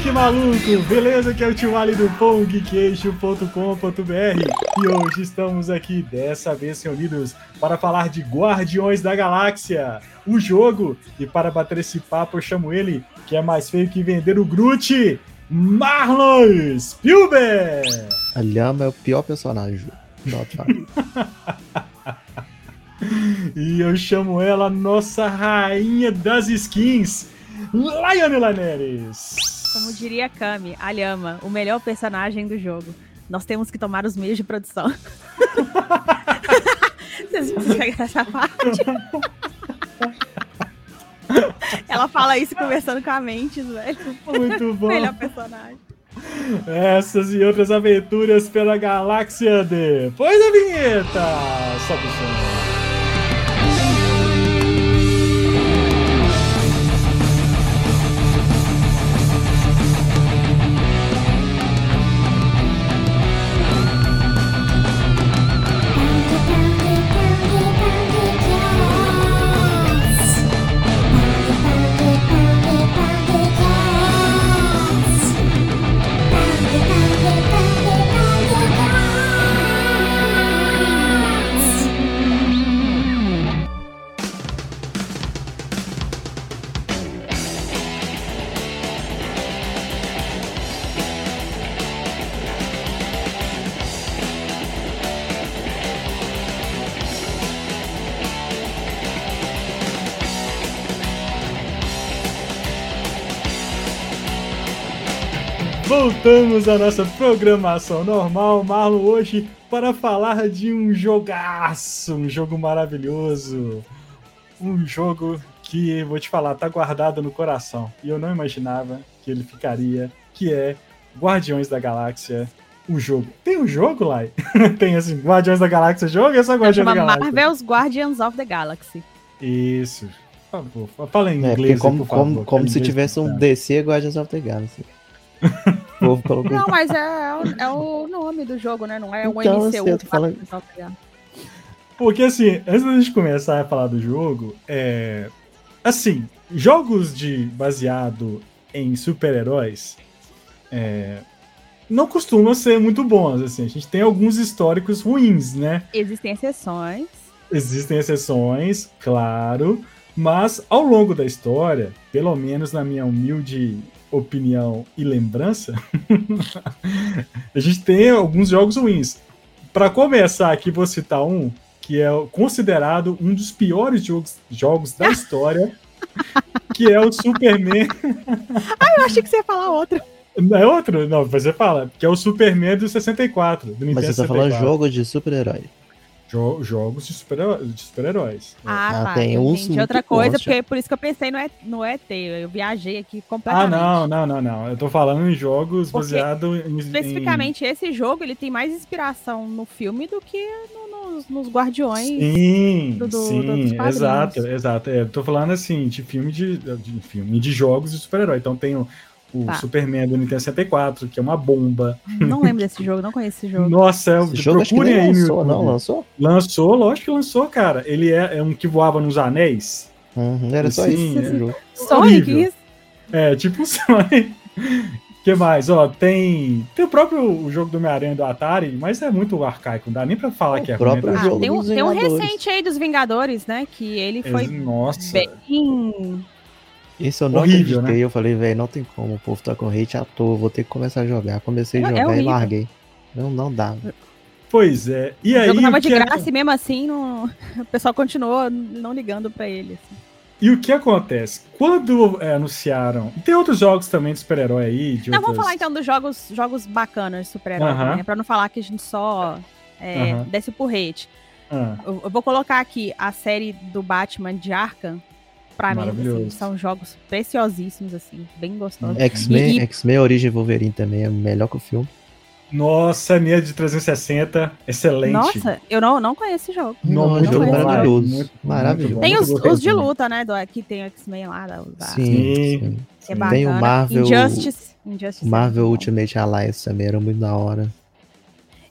geek malucos! Beleza? Que é o tio Ali do Pão, geekeixo.com.br e hoje estamos aqui, dessa vez reunidos, para falar de Guardiões da Galáxia, o jogo, e para bater esse papo eu chamo ele, que é mais feio que vender o Groot, Marlon Spielberg! A Lhama é o pior personagem. Nota. E eu chamo ela nossa rainha das skins, Laiane Laneres. Como diria Kami, a Lhama, o melhor personagem do jogo. Nós temos que tomar os meios de produção. Vocês pegaram essa parte? Ela fala isso conversando com a mente, velho. Muito bom. Melhor personagem. Essas e outras aventuras pela galáxia depois da vinheta. Sobe o som. Voltamos à nossa programação normal, Marlon, hoje para falar de um jogaço, um jogo maravilhoso, um jogo que, vou te falar, tá guardado no coração. E eu não imaginava que ele ficaria, que é Guardiões da Galáxia, o jogo. Tem um jogo lá? Tem assim, Guardiões da Galáxia jogo? É só Guardiões da Galáxia. Marvel's Guardians of the Galaxy. Isso. Por favor, fala em É, inglês. porque como, por favor, como, como é se inglês tivesse um complicado. DC Guardians of the Galaxy. Povo colocou. Não, mas é, é o- é o nome do jogo, né? Não é o Então, MCU. eu tô falando- Guardians of the Galaxy. Porque assim, antes da gente começar a falar do jogo, é. Assim, jogos de baseado em super-heróis é, não costumam ser muito bons. Assim, a gente tem alguns históricos ruins, né? Existem exceções. Existem exceções, claro, mas ao longo da história, pelo menos na minha humilde opinião e lembrança, a gente tem alguns jogos ruins. Para começar aqui, vou citar um que é considerado um dos piores jogos, jogos da história, que é o Superman. Eu achei que você ia falar outro. Não é outro? Não, você fala, que é o Superman do 64, do Nintendo Mas você tá 64. falando jogo de super-herói. Jo- jogos de super- super-heróis. Ah, Ah, tá. tem uns entendi outra coisa, porque por isso que eu pensei no, E- no ET. Eu viajei aqui Ah, completamente. não, não, não, não. Eu tô falando em jogos Porque, baseados em. Especificamente, esse jogo ele tem mais inspiração no filme do que no- nos, nos Guardiões. Em... Sim, do- do- sim, quadrinhos. exato, exato. É, eu tô falando assim, de filme de, de filme de jogos de super-herói. Então tem o, o Tá. Superman do Nintendo 64, que é uma bomba. Não lembro desse jogo, não conheço esse jogo. Nossa, é, Esse jogo acho que aí lançou, não? Lançou? Lançou, lógico que lançou, cara. Ele é, é um que voava nos anéis. Uhum, era só Sim, isso é. jogo. Sonic, isso? É, tipo um Sonic. que mais? Ó, tem. Tem o próprio jogo do Homem-Aranha do Atari, mas é muito arcaico, não dá nem pra falar O que é próprio ruim. tá? Ah, jogo tem um, tem um recente aí dos Vingadores, né? Que ele foi Nossa. bem. Esse eu não Horrível, acreditei. né? Eu falei, velho, não tem como. O povo tá com hate à toa. Vou ter que começar a jogar. Comecei a É- é jogar e horrível. larguei. Não, não dá. Pois é. E O aí, jogo tava de que é- graça e mesmo assim não... o pessoal continuou não ligando pra ele. assim. E o que acontece? Quando é, anunciaram. Tem outros jogos também de super-herói aí. De Não, vamos outras- falar então dos jogos, jogos bacanas de super-herói, Aham. né? Pra não falar que a gente só é, Aham. desce por hate. Ah, Eu, eu vou colocar aqui a série do Batman de Arkham. Pra mim, assim, são jogos preciosíssimos, assim, bem gostosos. X-Men, E- X-Men Origem Wolverine também é melhor que o filme. nossa, minha de 360, excelente. Nossa, eu não, não conheço esse jogo. Não, Não, é jogo maravilhoso. muito- maravilhoso. muito Tem os, os de luta, né? Do, que tem o X-Men lá. Da, da- Sim, Sim. sim. que é. Tem o Marvel- Injustice. Injustice é Marvel bom. Ultimate Alliance também era muito da hora.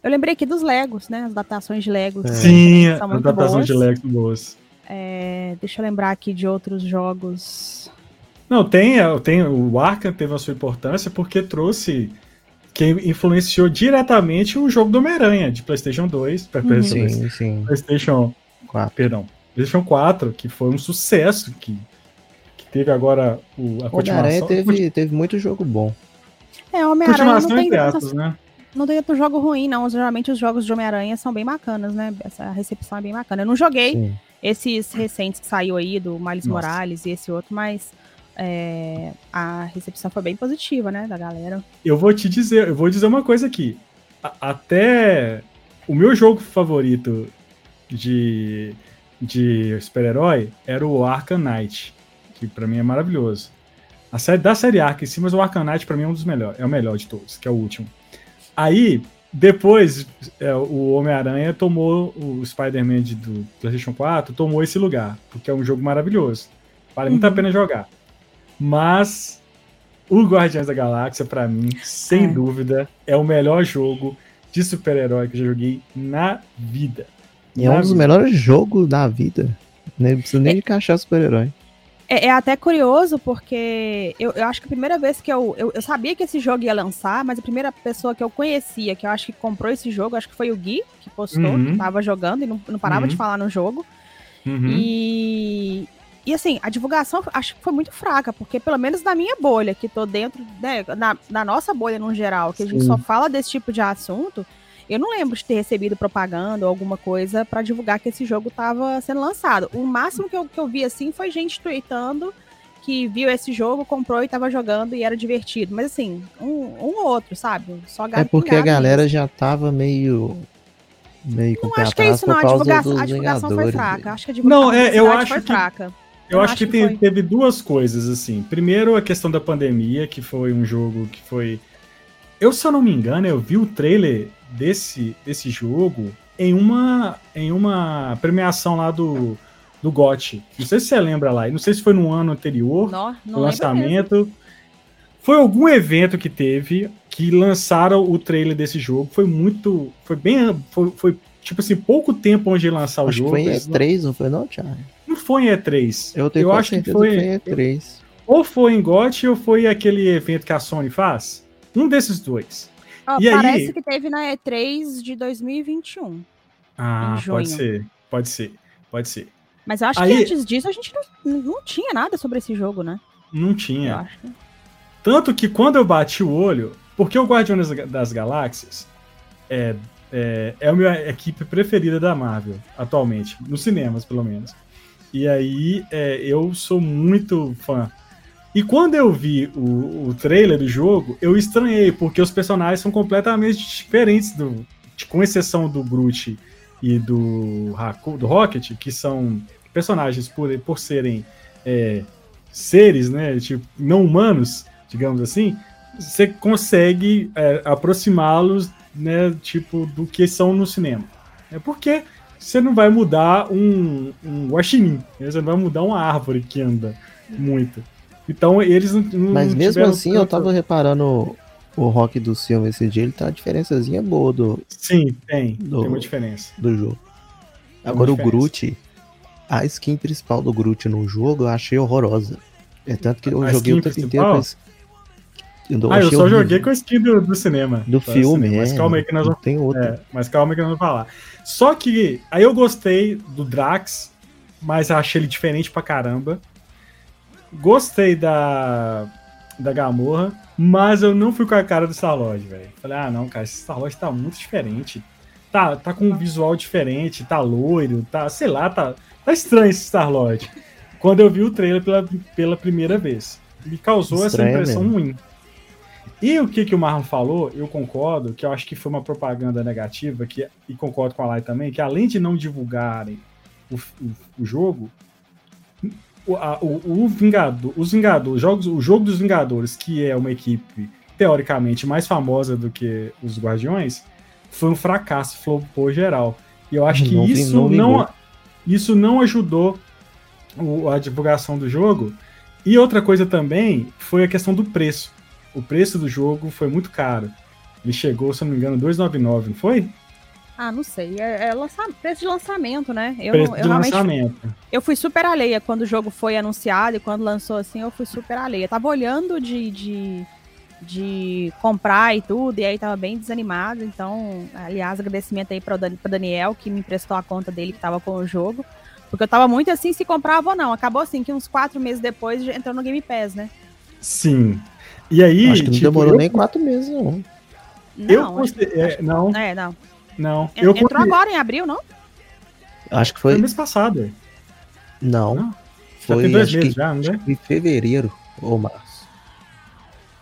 Eu lembrei aqui dos Legos, né? As adaptações de Legos. É. Sim, São a muito adaptação boas. de Lex boas. É, deixa eu lembrar aqui de outros jogos. Não, tem, tem o Arkham teve a sua importância porque trouxe que influenciou diretamente o jogo do Homem-Aranha de PlayStation 2, uhum. sim, sim. PlayStation 4, perdão, PlayStation 4, que foi um sucesso que, que teve agora o, a continuação. Teve, teve muito jogo bom. É, Homem-Aranha não tem aspas, né? Não tem outro jogo ruim, não. Geralmente os jogos de Homem-Aranha são bem bacanas, né? Essa recepção é bem bacana. Eu não joguei Sim. Esses recentes que saiu aí, do Miles Nossa. Morales e esse outro, mas é, a recepção foi bem positiva, né, da galera. Eu vou te dizer, eu vou dizer uma coisa aqui. A, até o meu jogo favorito de, de super-herói era o Arkham Knight, que para mim é maravilhoso. A série da série Arkham em si, mas o Arkham Knight pra mim é um dos melhores, é o melhor de todos, que é o último. Aí, depois, é, o Homem-Aranha tomou o Spider-Man do PlayStation 4, tomou esse lugar, porque é um jogo maravilhoso. Vale uhum. muito a uhum. pena jogar. Mas o Guardiões da Galáxia, para mim, sem é. dúvida, é o melhor jogo de super-herói que eu já joguei na vida. E é um dos melhores jogos da vida. Não precisa nem é. encaixar super-herói. É, é, até curioso, porque eu, eu, acho que a primeira vez que eu, eu, eu. sabia que esse jogo ia lançar, mas a primeira pessoa que eu conhecia, que eu acho que comprou esse jogo, acho que foi o Gui, que postou, uhum. que tava jogando e não, não parava uhum. de falar no jogo. Uhum. E. E assim, a divulgação acho que foi muito fraca, porque pelo menos na minha bolha, que tô dentro, né, na, na nossa bolha no geral, que a gente Sim. só fala desse tipo de assunto, eu não lembro de ter recebido propaganda ou alguma coisa para divulgar que esse jogo estava sendo lançado. O máximo que eu, que eu vi assim foi gente tweetando que viu esse jogo, comprou e estava jogando e era divertido. Mas assim, um, um ou outro, sabe? Só É porque a galera já tava meio. Meio com não acho que é isso, não. A divulgação, a divulgação foi fraca. Acho que a divulgação não, é, eu acho foi que... fraca. Eu, eu acho, acho, que, que tem, teve duas coisas, assim. Primeiro, a questão da pandemia, que foi um jogo que foi. Eu, se eu não me engano, eu vi o trailer desse, desse jogo em uma, em uma premiação lá do, do GOT. Não sei se você lembra lá, não sei se foi no ano anterior, não, não o lançamento. Foi algum evento que teve que lançaram o trailer desse jogo. Foi muito. Foi bem. Foi, foi tipo assim, pouco tempo onde lançar acho o jogo. Foi em E3, não foi, não, Thiago? Não foi em E3. Eu, tenho eu acho que foi, que foi em E3. Ou foi em GOT ou foi aquele evento que a Sony faz. Um desses dois. Oh, e parece aí... que teve na E3 de 2021. Ah, pode ser, pode ser, pode ser. Mas eu acho aí... que antes disso a gente não, não tinha nada sobre esse jogo, né? Não tinha. Tanto que quando eu bati o olho, porque o Guardiões das Galáxias é, é, é a minha equipe preferida da Marvel, atualmente, nos cinemas, pelo menos. E aí é, eu sou muito fã e quando eu vi o, o trailer do jogo, eu estranhei, porque os personagens são completamente diferentes, do, com exceção do Groot e do, do Rocket, que são personagens por, por serem é, seres, né, tipo, não humanos, digamos assim, você consegue é, aproximá-los, né, tipo, do que são no cinema. É porque você não vai mudar um, um guaxinim, né, você não vai mudar uma árvore que anda muito. Então eles não. Mas mesmo assim, tanto... eu tava reparando o rock do filme esse dia, ele tá uma diferençazinha boa do. Sim, tem. Do, tem uma diferença. Do jogo. Agora o Groot, a skin principal do Groot no jogo eu achei horrorosa. É tanto que eu a joguei o tempo inteiro com esse... eu ah, eu só horrível. joguei com a skin do, do cinema. Do filme, cinema. Mas calma aí que nós vamos. Tem outro. É, mas calma aí que nós vamos falar. Só que aí eu gostei do Drax, mas achei ele diferente pra caramba. Gostei da, da Gamorra, mas eu não fui com a cara do Star-Lord, velho. Falei, ah, não, cara, esse Star-Lord tá muito diferente. Tá, tá com um visual diferente, tá loiro, tá, sei lá, tá, tá estranho esse Star-Lord. Quando eu vi o trailer pela, pela primeira vez. Me causou Estranho essa impressão mesmo. ruim. E o que, que o Marlon falou, eu concordo, que eu acho que foi uma propaganda negativa, que, e concordo com a Lai também, que além de não divulgarem o, o, o jogo, o, a, o, o Vingador, os Vingadores, jogos, o jogo dos Vingadores, que é uma equipe teoricamente mais famosa do que os Guardiões, foi um fracasso, flopou geral. E eu acho que não, isso não, não, isso não ajudou o, a divulgação do jogo. E outra coisa também foi a questão do preço. O preço do jogo foi muito caro. Ele chegou, se não me engano, 2,99, não foi? Ah, não sei. É, é lança... preço de lançamento, né? Eu, preço eu de lançamento. Eu fui super alheia quando o jogo foi anunciado e quando lançou assim, eu fui super alheia. tava olhando de, de, de comprar e tudo, e aí tava bem desanimado. Então, aliás, agradecimento aí para o Daniel, que me emprestou a conta dele que tava com o jogo. Porque eu tava muito assim se comprava ou não. Acabou assim que uns quatro meses depois entrou no Game Pass, né? Sim. E aí. Acho que não tipo, demorou eu... nem quatro meses, não. Não, eu consider... acho... é, não. É, não. Não. Eu Entrou consegui... agora em abril, não? Acho que foi. Foi mês passado. Não. não. Foi já dois meses já, né? Em fevereiro ou março.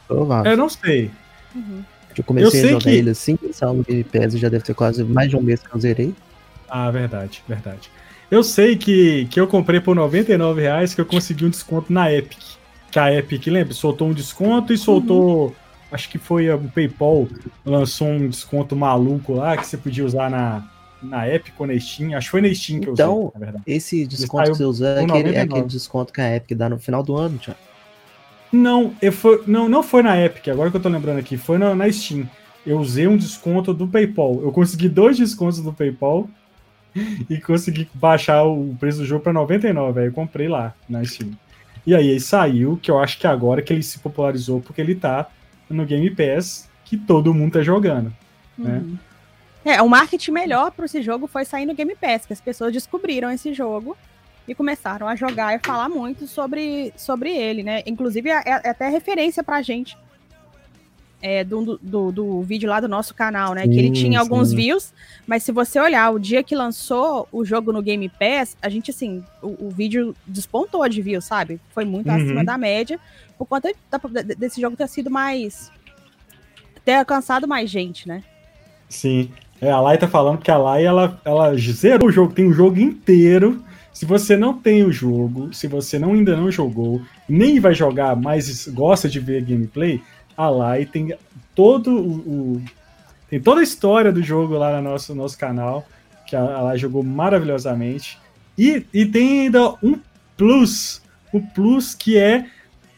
Provável. Eu não sei. Uhum. Eu comecei eu a jogar que... ele assim, pensar no Game Pass já deve ter quase mais de um mês que eu zerei. Ah, verdade, verdade. Eu sei que, que eu comprei por 99 reais que eu consegui um desconto na Epic. Que a Epic, lembra? Soltou um desconto e soltou. Uhum. Acho que foi o PayPal lançou um desconto maluco lá que você podia usar na, na Epic ou na Steam. Acho que foi na Steam que eu então, usei, na verdade. Esse desconto que você usa é aquele, é aquele, desconto que a Epic dá no final do ano, Tiago? Não, eu foi, não, não foi na Epic, agora que eu tô lembrando aqui, foi na, na Steam. Eu usei um desconto do PayPal. Eu consegui dois descontos do PayPal e consegui baixar o preço do jogo para 99. Aí eu comprei lá na Steam. E aí ele saiu, que eu acho que agora que ele se popularizou, porque ele tá no Game Pass, que todo mundo tá jogando. Né? Uhum. Né? É, o marketing melhor para esse jogo foi sair no Game Pass, que as pessoas descobriram esse jogo e começaram a jogar e falar muito sobre, sobre ele, né? Inclusive é, é até referência pra gente é, do, do, do, vídeo lá do nosso canal, né? Sim, que ele tinha alguns views, mas se você olhar o dia que lançou o jogo no Game Pass, a gente, assim, o, o vídeo despontou de views, sabe? Foi muito uhum. acima da média, por conta desse jogo ter sido mais. ter alcançado mais gente, né? Sim. É, a Lai tá falando que a Lai, ela, ela zerou o jogo, tem o jogo inteiro. Se você não tem o jogo, se você não, ainda não jogou, nem vai jogar, mas gosta de ver gameplay, a lá e tem todo o, o, tem toda a história do jogo lá no nosso, nosso canal, que a, jogou maravilhosamente. E, e tem ainda um plus, o plus que é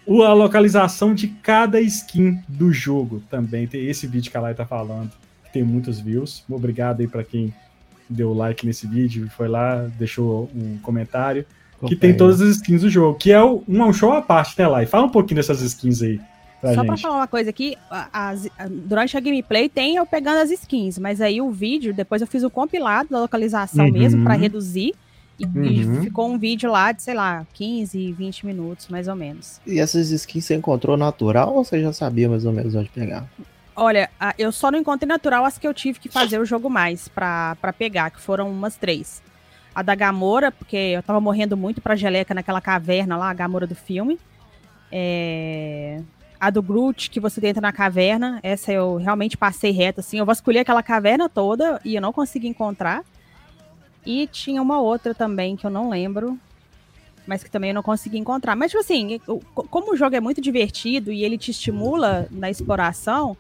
a localização de cada skin do jogo também. Tem esse vídeo que a Lai tá falando, que tem muitos views. Obrigado aí para quem deu like nesse vídeo foi lá, deixou um comentário. Que tem todas as skins do jogo, que é um, um show à parte, né, Lai? Fala um pouquinho dessas skins aí. Pra Só gente. pra falar uma coisa aqui, as, durante a gameplay tem eu pegando as skins, mas aí o vídeo, depois eu fiz o compilado da localização uhum. mesmo para reduzir. E, uhum. e, ficou um vídeo lá de, sei lá, 15, 20 minutos, mais ou menos. E essas skins você encontrou natural ou você já sabia mais ou menos onde pegar? Olha, eu só não encontrei natural as que eu tive que fazer o jogo mais pra, pra pegar, que foram umas três. A da Gamora, porque eu tava morrendo muito pra geleca naquela caverna lá, a Gamora do filme. É... A do Groot, que você entra na caverna, essa eu realmente passei reto, assim. Eu vasculhei aquela caverna toda e eu não consegui encontrar. E tinha uma outra também que eu não lembro, mas que também eu não consegui encontrar. Mas, tipo assim, como o jogo é muito divertido e ele te estimula na exploração,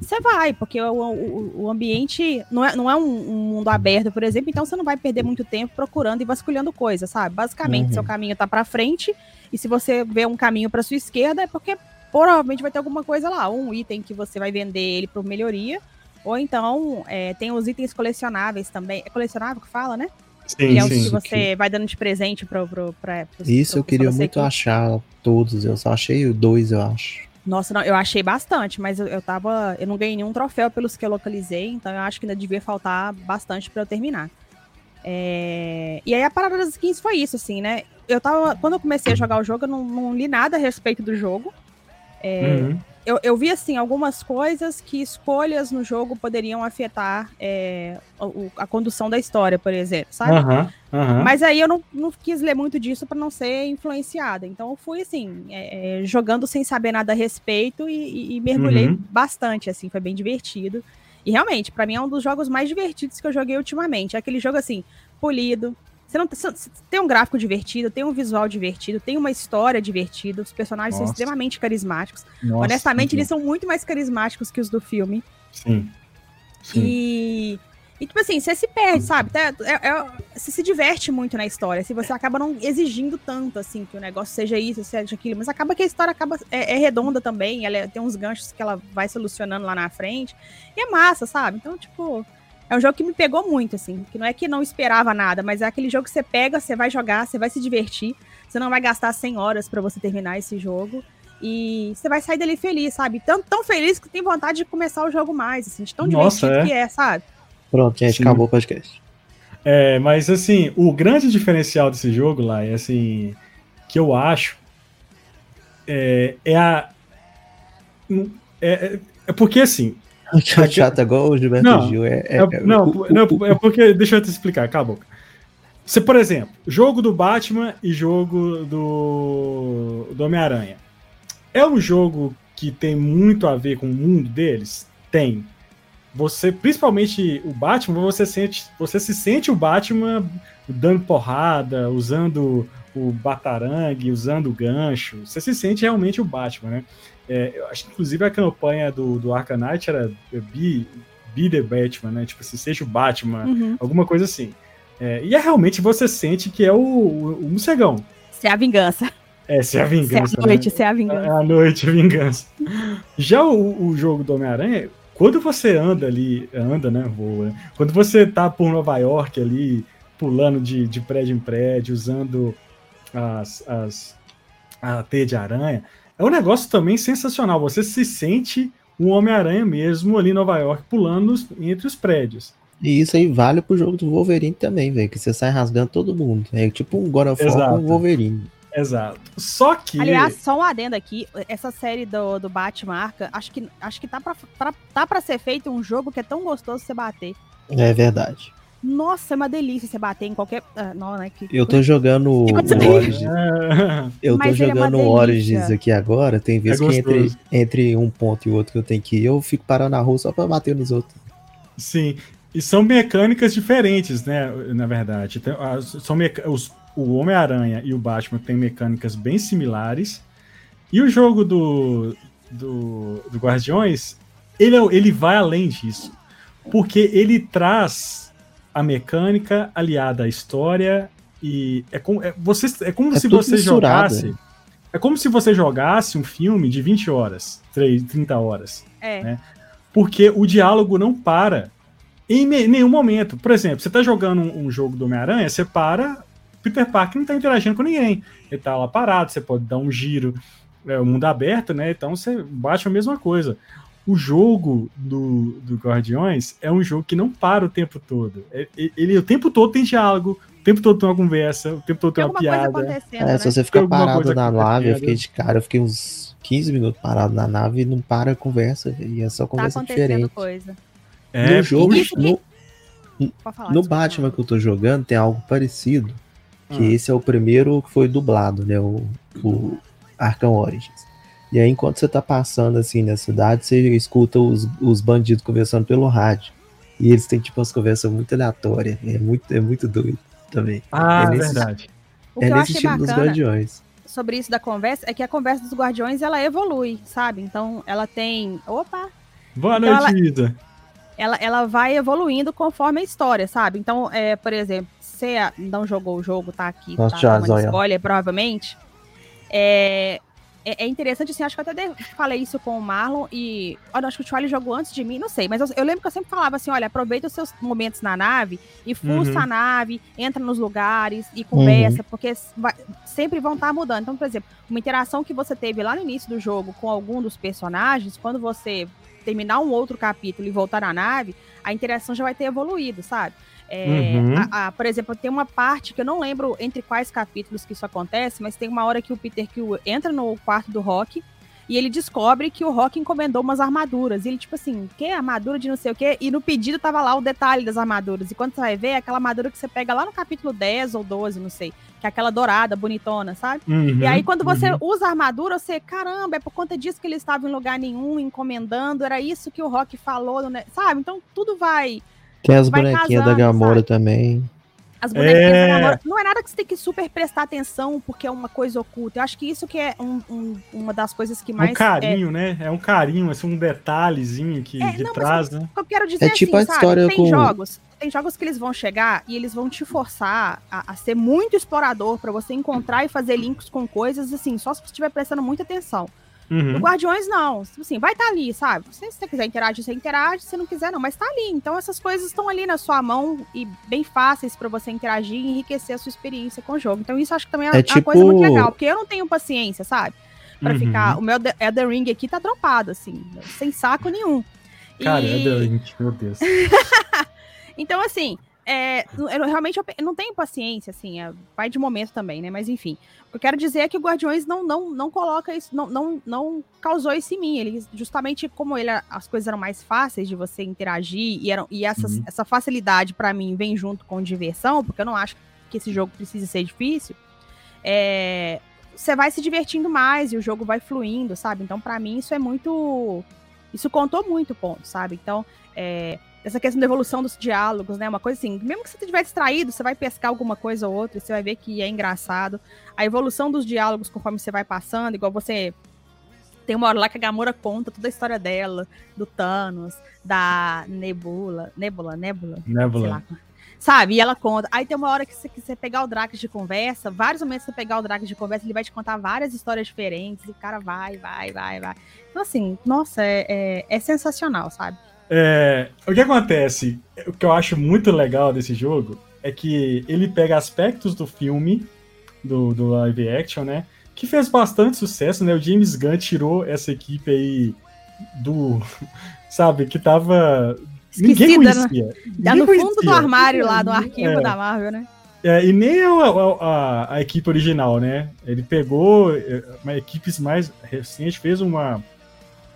você vai, porque o, o, o, ambiente não é, não é um, um, mundo aberto, por exemplo, então você não vai perder muito tempo procurando e vasculhando coisas, sabe? Basicamente, uhum. seu caminho tá para frente, e se você vê um caminho para sua esquerda, é porque provavelmente vai ter alguma coisa lá, um item que você vai vender ele por melhoria, ou então é, tem os itens colecionáveis também. É colecionável que fala, né? Sim, que é o que você que... vai dando de presente pro, pro, pra, pro Isso pro, eu queria muito achar todos, eu só achei dois, eu acho. Nossa, não, eu achei bastante, mas eu, eu tava. Eu não ganhei nenhum troféu pelos que eu localizei, então eu acho que ainda devia faltar bastante para eu terminar. É... E aí a parada das skins foi isso, assim, né? Eu tava. Quando eu comecei a jogar o jogo, eu não, não li nada a respeito do jogo. É, uhum. eu, eu vi, assim, algumas coisas que escolhas no jogo poderiam afetar é, a, a, condução da história, por exemplo, sabe? Uhum, uhum. Mas aí eu não, não quis ler muito disso para não ser influenciada. Então eu fui, assim, é, é, jogando sem saber nada a respeito e, e, mergulhei uhum. bastante, assim, foi bem divertido. E realmente, para mim é um dos jogos mais divertidos que eu joguei ultimamente. É aquele jogo, assim, polido, você não você tem um gráfico divertido, tem um visual divertido, tem uma história divertida, os personagens Nossa. são extremamente carismáticos. Nossa, Honestamente, eles são muito mais carismáticos que os do filme. Sim. Sim. E, e, tipo assim, você se perde, sabe? É, é, é, você se diverte muito na história. Se você acaba não exigindo tanto, assim, que o negócio seja isso, seja aquilo. Mas acaba que a história acaba, é, é redonda também. Ela é, tem uns ganchos que ela vai solucionando lá na frente. E é massa, sabe? Então, tipo, é um jogo que me pegou muito, assim. Que não é que não esperava nada, mas é aquele jogo que você pega, você vai jogar, você vai se divertir. Você não vai gastar 100 horas para você terminar esse jogo. E você vai sair dele feliz, sabe? Tão, tão feliz que tem vontade de começar o jogo mais, assim, de tão Nossa, divertido é? que é, sabe? Pronto, gente, Sim. acabou o podcast. É, mas assim, o grande diferencial desse jogo lá é assim, que eu acho, é, é a. É, é, é porque assim, Chato, chato igual o Gilberto não, Gil. É, é, é não, o, não, o, é porque. Deixa eu te explicar, acabou. Você, por exemplo, jogo do Batman e jogo do, do Homem-Aranha. É um jogo que tem muito a ver com o mundo deles? Tem. Você, principalmente o Batman, você sente, você se sente o Batman dando porrada, usando o batarangue, usando o gancho. Você se sente realmente o Batman, né? É, eu acho que inclusive a campanha do, do Arcanite era Be, Be the Batman, né? Tipo assim, seja o Batman, uhum. alguma coisa assim. É, e é realmente você sente que é o, o, o morcegão. Se é a vingança. É, se é a vingança. Se é a noite, né? se é a vingança. É a noite, a vingança. Já o, o jogo do Homem-Aranha, quando você anda ali, anda, né? Voa. Quando você tá por Nova York ali, pulando de, de prédio em prédio, usando as, as, a teia de aranha, é um negócio também sensacional. Você se sente um Homem-Aranha mesmo ali em Nova York, pulando entre os prédios. E isso aí vale pro jogo do Wolverine também, velho. Que você sai rasgando todo mundo. É tipo um God of War com o Wolverine. Exato. Só que. Aliás, só um adendo aqui. Essa série do, do Batman acho que, acho que tá, pra, pra, tá pra ser feito um jogo que é tão gostoso você bater. É verdade. Nossa, é uma delícia você bater em qualquer. Ah, não, né? Que... Eu tô jogando o Origins. Eu tô é jogando o Origins aqui agora. Tem vezes é que entre, entre um ponto e outro que eu tenho que ir, eu fico parando na rua só pra bater nos outros. Sim. E são mecânicas diferentes, né? Na verdade. Então, são os, o Homem-Aranha e o Batman têm mecânicas bem similares. E o jogo do, do, do Guardiões, ele, é ele vai além disso. Porque ele traz a mecânica aliada à história e é como, é, você, é como é se você misturado. jogasse. É como se você jogasse um filme de 20 horas, 30 horas. É. Né? Porque o diálogo não para em nenhum momento. Por exemplo, você tá jogando um, um jogo do Homem-Aranha, você para, Peter Parker não tá interagindo com ninguém. Ele tá lá parado, você pode dar um giro, é o mundo aberto, né? Então você bate a mesma coisa o jogo do, do Guardiões é um jogo que não para o tempo todo. É, ele o tempo todo tem diálogo, o tempo todo tem uma conversa, o tempo todo tem, tem uma piada. É, né? se você ficar parado na nave, eu fiquei de cara, eu fiquei uns 15 minutos parado na nave e não para a conversa, e é só tá conversa tá diferente. Coisa. É, no jogo, no, falar, no Batman que eu tô jogando, tem algo parecido. Que hum. esse é o primeiro que foi dublado, né? O, o Arkham Origins. E aí, enquanto você tá passando assim na cidade, você escuta os, os bandidos conversando pelo rádio. E eles têm, tipo, umas conversas muito aleatórias. É muito, é muito doido também. Ah, é nesse, verdade. É nesse estilo dos Guardiões. Sobre isso da conversa, é que a conversa dos Guardiões, ela evolui, sabe? Então, ela tem... Opa! Boa então, noite, Isa. Ela, ela vai evoluindo conforme a história, sabe? Então, é, por exemplo, você não jogou o jogo, tá aqui, Nossa, tá já, spoiler, provavelmente. É, é, é, interessante, assim, acho que eu até falei isso com o Marlon e. Olha, acho que o Charlie jogou antes de mim, não sei, mas eu, eu, lembro que eu sempre falava assim: olha, aproveita os seus momentos na nave e fuça uhum. a nave, entra nos lugares e conversa, uhum. porque vai, sempre vão estar tá mudando. Então, por exemplo, uma interação que você teve lá no início do jogo com algum dos personagens, quando você terminar um outro capítulo e voltar na nave, a interação já vai ter evoluído, sabe? É, uhum. a, a, por exemplo, tem uma parte que eu não lembro entre quais capítulos que isso acontece, mas tem uma hora que o Peter Quill entra no quarto do Rock e ele descobre que o Rock encomendou umas armaduras. E ele, tipo assim, que armadura de não sei o quê? E no pedido tava lá o detalhe das armaduras. E quando você vai ver, é aquela armadura que você pega lá no capítulo 10 ou 12, não sei. Que é aquela dourada, bonitona, sabe? Uhum, e aí, quando você uhum. usa a armadura, você, caramba, é por conta disso que ele estava em lugar nenhum, encomendando. Era isso que o Rock falou, sabe? Então, tudo vai tem as bonequinhas da Gamora sabe? também. As bonequinhas é... da Gamora. Não é nada que você tem que super prestar atenção porque é uma coisa oculta. Eu acho que isso que é um, um, uma das coisas que mais. É um carinho, é... né? É um carinho, assim, um detalhezinho que é, de não, trás, né? Eu quero dizer é tipo assim, a história sabe? Tem com... jogos. Tem jogos que eles vão chegar e eles vão te forçar a, a ser muito explorador para você encontrar e fazer links com coisas assim, só se você estiver prestando muita atenção. Uhum. No Guardiões, não. Tipo assim, vai estar tá ali, sabe? Se você quiser interagir, você interage, se não quiser, não. Mas tá ali. Então, essas coisas estão ali na sua mão e bem fáceis para você interagir e enriquecer a sua experiência com o jogo. Então, isso acho que também é, é tipo... uma coisa muito legal. Porque eu não tenho paciência, sabe? Pra uhum. ficar. O meu Elder Ring aqui tá dropado, assim, sem saco nenhum. Cara, e... Elder Ring, meu Deus. então, assim, é, eu realmente eu não tenho paciência, assim, é, vai de momento também, né? Mas enfim, o que eu quero dizer é que o Guardiões não, não, não coloca isso, não, não, não causou isso em mim. Ele, justamente como ele, as coisas eram mais fáceis de você interagir e, eram, e essas, uhum. essa facilidade para mim vem junto com diversão, porque eu não acho que esse jogo precise ser difícil. É, você vai se divertindo mais e o jogo vai fluindo, sabe? Então, para mim, isso é muito. Isso contou muito ponto, sabe? Então, é, essa questão da evolução dos diálogos, né? Uma coisa assim, mesmo que você estiver distraído, você vai pescar alguma coisa ou outra, e você vai ver que é engraçado. A evolução dos diálogos conforme você vai passando, igual você. Tem uma hora lá que a Gamora conta toda a história dela, do Thanos, da Nebula. Nebula, Nebula? Nebula. Sabe? E ela conta. Aí tem uma hora que você, que você pegar o Drax de conversa, vários momentos que você pegar o Drax de conversa, ele vai te contar várias histórias diferentes, e o cara vai, vai, vai, vai. Então, assim, nossa, é, é, é sensacional, sabe? É, o que acontece, o que eu acho muito legal desse jogo é que ele pega aspectos do filme, do, do live action, né? Que fez bastante sucesso, né? O James Gunn tirou essa equipe aí do. Sabe, que tava. Esquecida, ninguém né? conhecia. Né? Ninguém no conhecia. fundo do armário lá, do arquivo é. da Marvel, né? É, e nem a, a, a, equipe original, né? Ele pegou é, uma equipes mais recente, fez uma,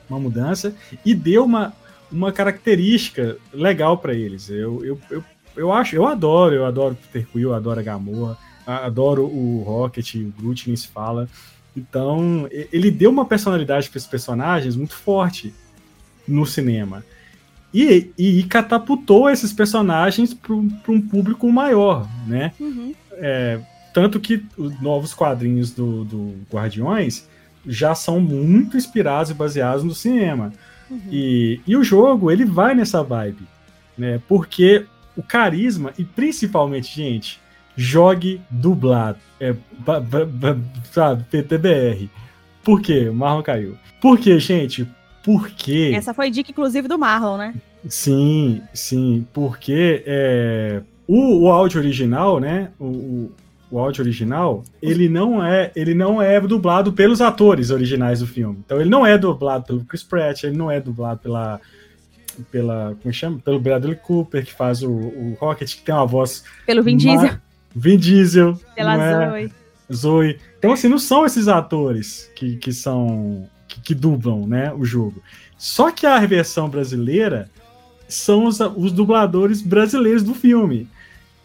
uma mudança e deu uma uma característica legal para eles. Eu, eu, eu, eu acho, eu adoro, eu adoro Peter Quill, eu adoro a Gamorra, adoro o Rocket, o Groot nem se fala. Então, ele deu uma personalidade para esses personagens muito forte no cinema. E, e, e catapultou esses personagens para um público maior, né? Uhum. É, tanto que os novos quadrinhos do, do Guardiões já são muito inspirados e baseados no cinema. Uhum. E, e o jogo, ele vai nessa vibe, né? Porque o carisma, e principalmente, gente, jogue dublado. É, sabe, PTBR. Por quê? O Marlon caiu. Por quê, gente? Porque. Essa foi dica, inclusive, do Marlon, né? Sim, sim. Porque é, o, o áudio original, né? O, o áudio original, ele não é, ele não é dublado pelos atores originais do filme. Então ele não é dublado pelo Chris Pratt, ele não é dublado pela pela como chama? Pelo Bradley Cooper que faz o, o Rocket, que tem uma voz pelo Vin Diesel. Vin Diesel. Pela é? Zoe. Zoe. Então assim, não são esses atores que, que são que, que dublam, né, o jogo. Só que a versão brasileira são os, os dubladores brasileiros do filme.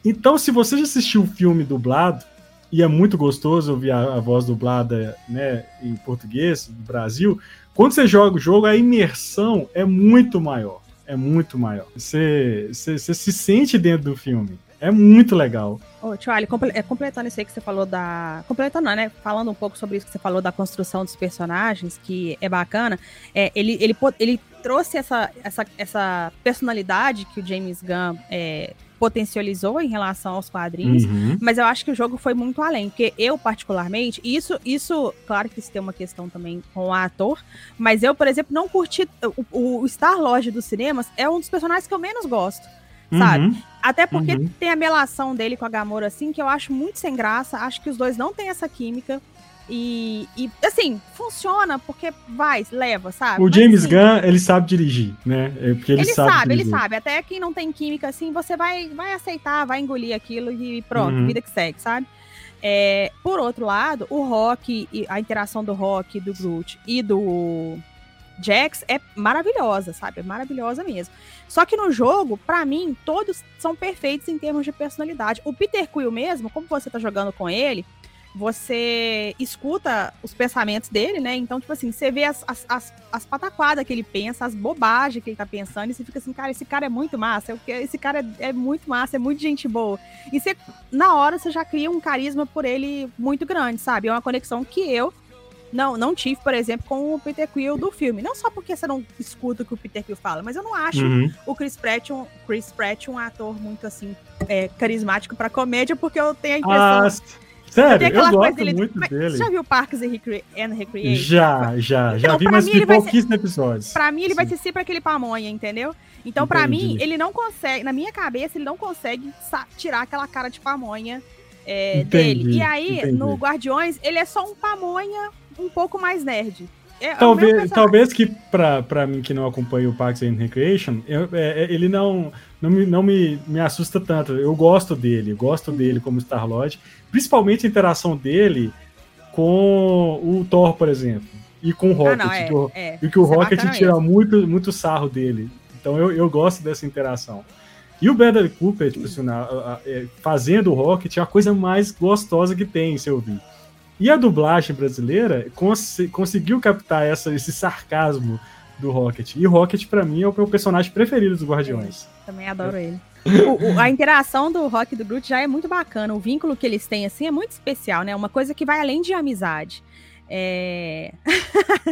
Então, se você já assistiu o filme dublado, e é muito gostoso ouvir a, a, voz dublada né, em português do Brasil, quando você joga o jogo, a imersão é muito maior. É muito maior. Você, você, você se sente dentro do filme. É muito legal. Ô, Charlie, é, completando isso aí que você falou da. Completando, né? Falando um pouco sobre isso que você falou da construção dos personagens, que é bacana. É, ele, ele, ele trouxe essa, essa, essa personalidade que o James Gunn é, potencializou em relação aos quadrinhos, uhum. mas eu acho que o jogo foi muito além, porque eu particularmente, isso, isso, claro que isso tem uma questão também com o ator, mas eu, por exemplo, não curti o, o Star Lord dos cinemas é um dos personagens que eu menos gosto. Sabe? Uhum. Até porque uhum. tem a melação dele com a Gamora, assim, que eu acho muito sem graça. Acho que os dois não têm essa química. E, e, assim, funciona porque vai, leva, sabe? O Mas, James assim, Gunn, ele sabe dirigir, né? É porque ele, ele sabe, sabe ele sabe. Até quem não tem química assim, você vai, vai aceitar, vai engolir aquilo e pronto, uhum. vida que segue, sabe? É, por outro lado, o Rock, a interação do Rock, do Groot e do Jax é maravilhosa, sabe? É maravilhosa mesmo. Só que no jogo, para mim, todos são perfeitos em termos de personalidade. O Peter Quill mesmo, como você tá jogando com ele, você escuta os pensamentos dele, né? Então, tipo assim, você vê as, as, as, as pataquadas que ele pensa, as bobagens que ele tá pensando, e você fica assim, cara, esse cara é muito massa, esse cara é, é muito massa, é muito gente boa. E você, na hora, você já cria um carisma por ele muito grande, sabe? É uma conexão que eu não, não tive, por exemplo, com o Peter Quill do filme. Não só porque você não escuta o que o Peter Quill fala, mas eu não acho uhum. o Chris Pratt, um, Chris Pratt um ator muito, assim, é, carismático pra comédia, porque eu tenho a impressão... Ah, Sério, eu gosto dele, muito dele. Você já viu Parks and, Recre and Recreation? Já, já. Já então, vi, mas vi pouquíssimos ser, episódios. Pra mim, ele Sim. vai ser sempre aquele pamonha, entendeu? Então, Entendi. pra mim, ele não consegue, na minha cabeça, ele não consegue tirar aquela cara de pamonha é, entendi, dele. E aí, entendi. no Guardiões, ele é só um pamonha um pouco mais nerd. É, é talvez, talvez que pra, pra mim que não acompanha o Parks and Recreation, eu, é, é, ele não, não, me, não me, me assusta tanto. Eu gosto dele, gosto dele como Star-Lord. Principalmente a interação dele com o Thor, por exemplo. E com o Rocket. Ah, não, é, o, é, e que o Rocket tira muito, muito sarro dele. Então eu, eu gosto dessa interação. E o Bradley Cooper, tipo assim, é, fazendo o Rocket, é a coisa mais gostosa que tem, se eu ouvir. E a dublagem brasileira cons conseguiu captar essa, esse sarcasmo do Rocket. E o Rocket, para mim, é o meu personagem preferido dos Guardiões. Também adoro ele. O, o, a interação do Rock e do Groot já é muito bacana. O vínculo que eles têm, assim, é muito especial, né? Uma coisa que vai além de amizade. É...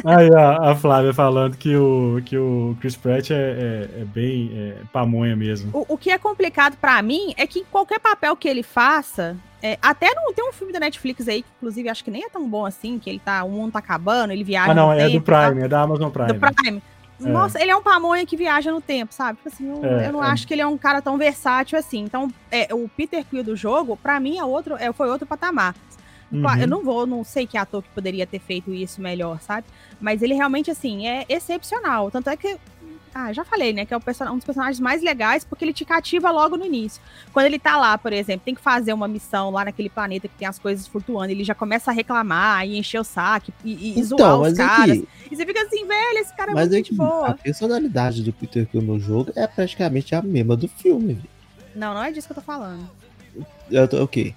Aí a, a, Flávia falando que o, que o Chris Pratt é, é, é bem é, pamonha mesmo. O, o que é complicado para mim é que qualquer papel que ele faça, é, até não tem um filme da Netflix aí, que inclusive acho que nem é tão bom assim, que ele tá, o mundo tá acabando, ele viaja. Ah, não, é tempo, do Prime, tá? é da Amazon Prime. Do Prime. É. Nossa, ele é um pamonha que viaja no tempo, sabe? Tipo assim, eu, é, eu não é. acho que ele é um cara tão versátil assim. Então, é, o Peter Quill do jogo, para mim, é outro, foi outro patamar. Uhum. Eu não vou, não sei que ator que poderia ter feito isso melhor, sabe? Mas ele realmente, assim, é excepcional. Tanto é que ah, já falei, né? Que é um dos personagens mais legais porque ele te cativa logo no início. Quando ele tá lá, por exemplo, tem que fazer uma missão lá naquele planeta que tem as coisas flutuando, ele já começa a reclamar e encher o saco e, e então, zoar os caras. É que... E você fica assim, velho, esse cara é mas muito é que boa. A personalidade do Peter Quill no jogo é praticamente a mesma do filme. Não, não é disso que eu tô falando. Eu tô, o quê?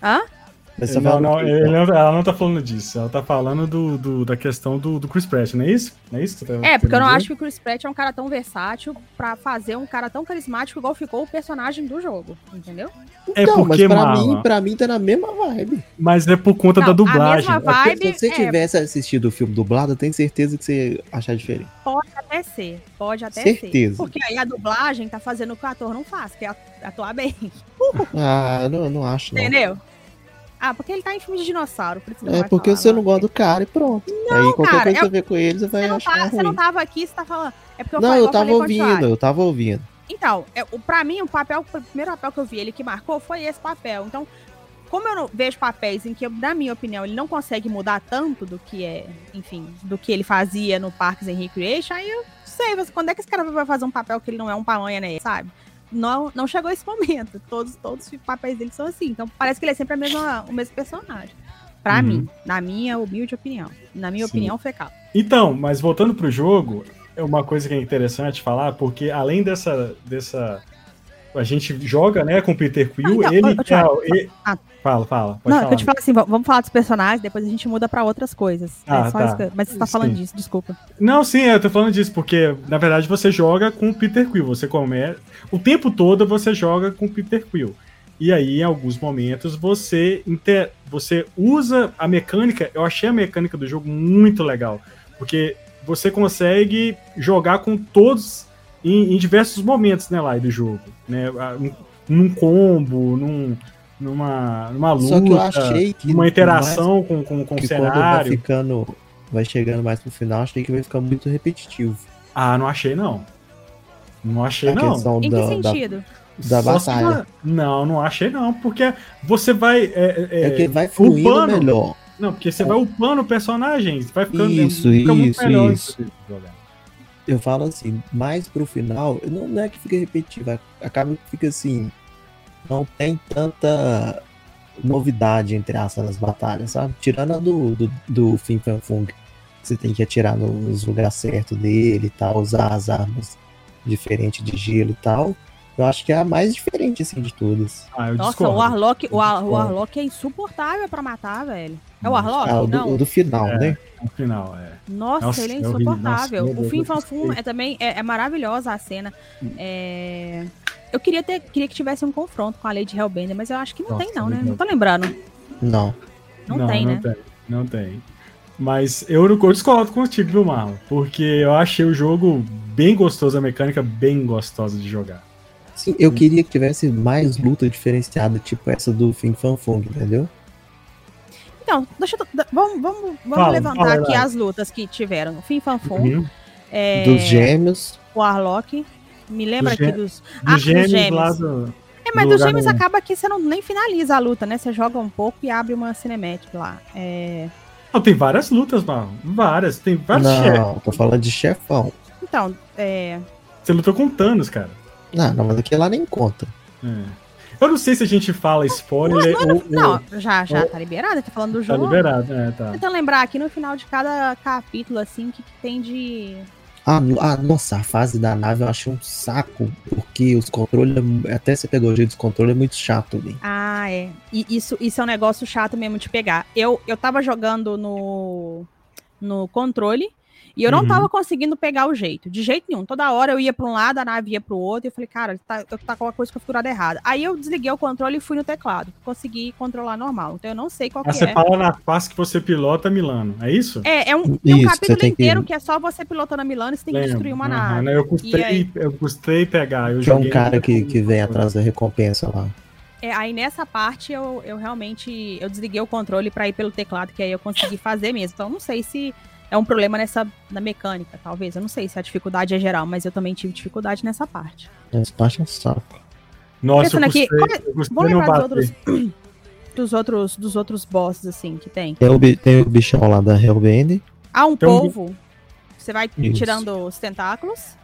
Hã? Mas não, não, não, ela não tá falando disso. Ela tá falando do, do da questão do, do, Chris Pratt, não é isso? Não é isso? Tá é, porque eu não acho que o Chris Pratt é um cara tão versátil pra fazer um cara tão carismático igual ficou o personagem do jogo, entendeu? É então, porque, mas pra mim, pra mim tá na mesma vibe. Mas é por conta da dublagem. A mesma é vibe, se você é... tivesse assistido o filme dublado, eu tenho certeza que você ia achar diferente. Pode até ser, pode até certeza. ser. Porque aí a dublagem tá fazendo o que o ator não faz, que é atuar bem. ah, não, não acho, não. Ah, porque ele tá em filme de dinossauro. Por é porque falar, você não gosta do cara e pronto. Não, Aí qualquer cara, coisa que você vê com ele, você vai você achar tá, ruim. Você não tava aqui, você tá falando... É porque eu Não, eu tava ouvindo, eu tava ouvindo. Então, é, pra mim, o papel, o primeiro papel que eu vi ele que marcou foi esse papel. Então, como eu vejo papéis em que, na minha opinião, ele não consegue mudar tanto do que é, enfim, do que ele fazia no Parks and Recreation, aí eu sei, quando é que esse cara vai fazer um papel que ele não é um pamonha, né, sabe? Não, não chegou esse momento. Todos, todos os papéis dele são assim. Então parece que ele é sempre a mesma, o mesmo personagem. Pra uhum. mim, na minha humilde opinião. Na minha Sim. opinião, fecal. Então, mas voltando pro jogo, é uma coisa que é interessante falar, porque além dessa, dessa a gente joga, né, com o Peter Quill, ah, então, ele, é, ele... Ah, Fala, fala. Não, falar. eu te falo assim, vamos falar dos personagens, depois a gente muda para outras coisas. É ah, é tá. que... Mas você tá falando sim. disso, desculpa. Não, sim, eu tô falando disso, porque, na verdade, você joga com o Peter Quill. Você começa. O tempo todo você joga com o Peter Quill. E aí, em alguns momentos, você, inter... você usa a mecânica. Eu achei a mecânica do jogo muito legal. Porque você consegue jogar com todos em, em diversos momentos, né, lá do jogo. Né? Num combo, num numa, numa luta, Só que eu achei que uma interação mais, com, com, com o cenário. Quando vai ficando, vai chegando mais pro final, achei que vai ficar muito repetitivo. Ah, não achei não. Não achei a não. Questão em da, que sentido? Da, da batalha. Não, não achei não, porque você vai. É, é, é que vai fluindo upando, melhor. Não, porque você é. vai upando personagens, vai ficando isso, fica isso, melhor isso. Eu falo assim, mais pro final, não, não é que fica repetitivo, acaba que fica assim, não tem tanta novidade entre aspas nas batalhas, sabe? Tirando a do, do, do Fin Fan Fung, que você tem que atirar nos lugares certos dele e tal, usar as armas diferentes de gelo e tal. Eu acho que é a mais diferente, assim, de todas. Ah, Nossa, discordo. o Arlok, o, Ar, o Arlok é insuportável pra matar, velho. É o Arlok? Ah, o do, do final, é, né? O final, é. Nossa, Nossa ele é insuportável. Nossa, o Fim Fanfum é também é, é maravilhosa a cena. Hum. É... Eu queria, ter, queria que tivesse um confronto com a Lady Hellbender, mas eu acho que não Nossa, tem, não, né? Não tô lembrando. Não. Não, não tem, não né? Tem, não tem. Mas eu, eu discordo contigo, viu, Marlon? Porque eu achei o jogo bem gostoso, a mecânica bem gostosa de jogar. Sim, eu queria que tivesse mais luta diferenciada, tipo essa do Fin Fan Fung, entendeu? Então, deixa eu, vamos, vamos, vamos fala, levantar fala, aqui as lutas que tiveram. Fim Fanfum. Uhum. É, dos gêmeos. O Arlock. Me lembra aqui dos. Ah, dos gêmeos. gêmeos. Do, é, mas do dos gêmeos acaba que você não nem finaliza a luta, né? Você joga um pouco e abre uma cinemática lá. É. Não, tem várias lutas, mano. Várias. Tem vários Não, chefes. tô falando de chefão. Então, é. Você lutou com Thanos, cara. Não, não, mas aquilo lá nem conta. É. Eu não sei se a gente fala spoiler não, ou, não, ou, já, já ou, tá liberado, tá falando do tá jogo. Tá liberado, é, tá. Tentando lembrar aqui no final de cada capítulo, assim, que, que tem de. Ah, ah, nossa, a fase da nave eu achei um saco, porque os controles, até você pegou o jeito dos controles, é muito chato, ali. Ah, é. E isso, isso é um negócio chato mesmo de pegar. Eu, eu tava jogando no, no controle, e eu não uhum. tava conseguindo pegar o jeito, de jeito nenhum. Toda hora eu ia para um lado, a nave ia para o outro, e eu falei, cara, tá, tá com uma coisa configurada errada. Aí eu desliguei o controle e fui no teclado. Consegui controlar normal. Então eu não sei qual ah, que você é. Você fala na fase que você pilota Milano, é isso? É, é um, isso, um capítulo inteiro que... que... é só você pilotando a Milano e você tem que destruir uma uhum, nave. Né? Eu custei, aí... eu custei pegar. Eu que é um cara que, que vem atrás da recompensa lá. É, aí nessa parte eu, eu realmente eu desliguei o controle para ir pelo teclado, que aí eu consegui fazer mesmo. Então não sei se é um problema nessa na mecânica, talvez. Eu não sei se a dificuldade é geral, mas eu também tive dificuldade nessa parte. Essa parte é um saco. Nossa, Pensando eu gostei, aqui, eu gostei vamos lembrar dos outros, dos outros, dos outros bosses, assim, que tem. Tem o, tem o bichão lá da Hellbend. Ah, um tem polvo. Um... Você vai Isso. tirando os tentáculos.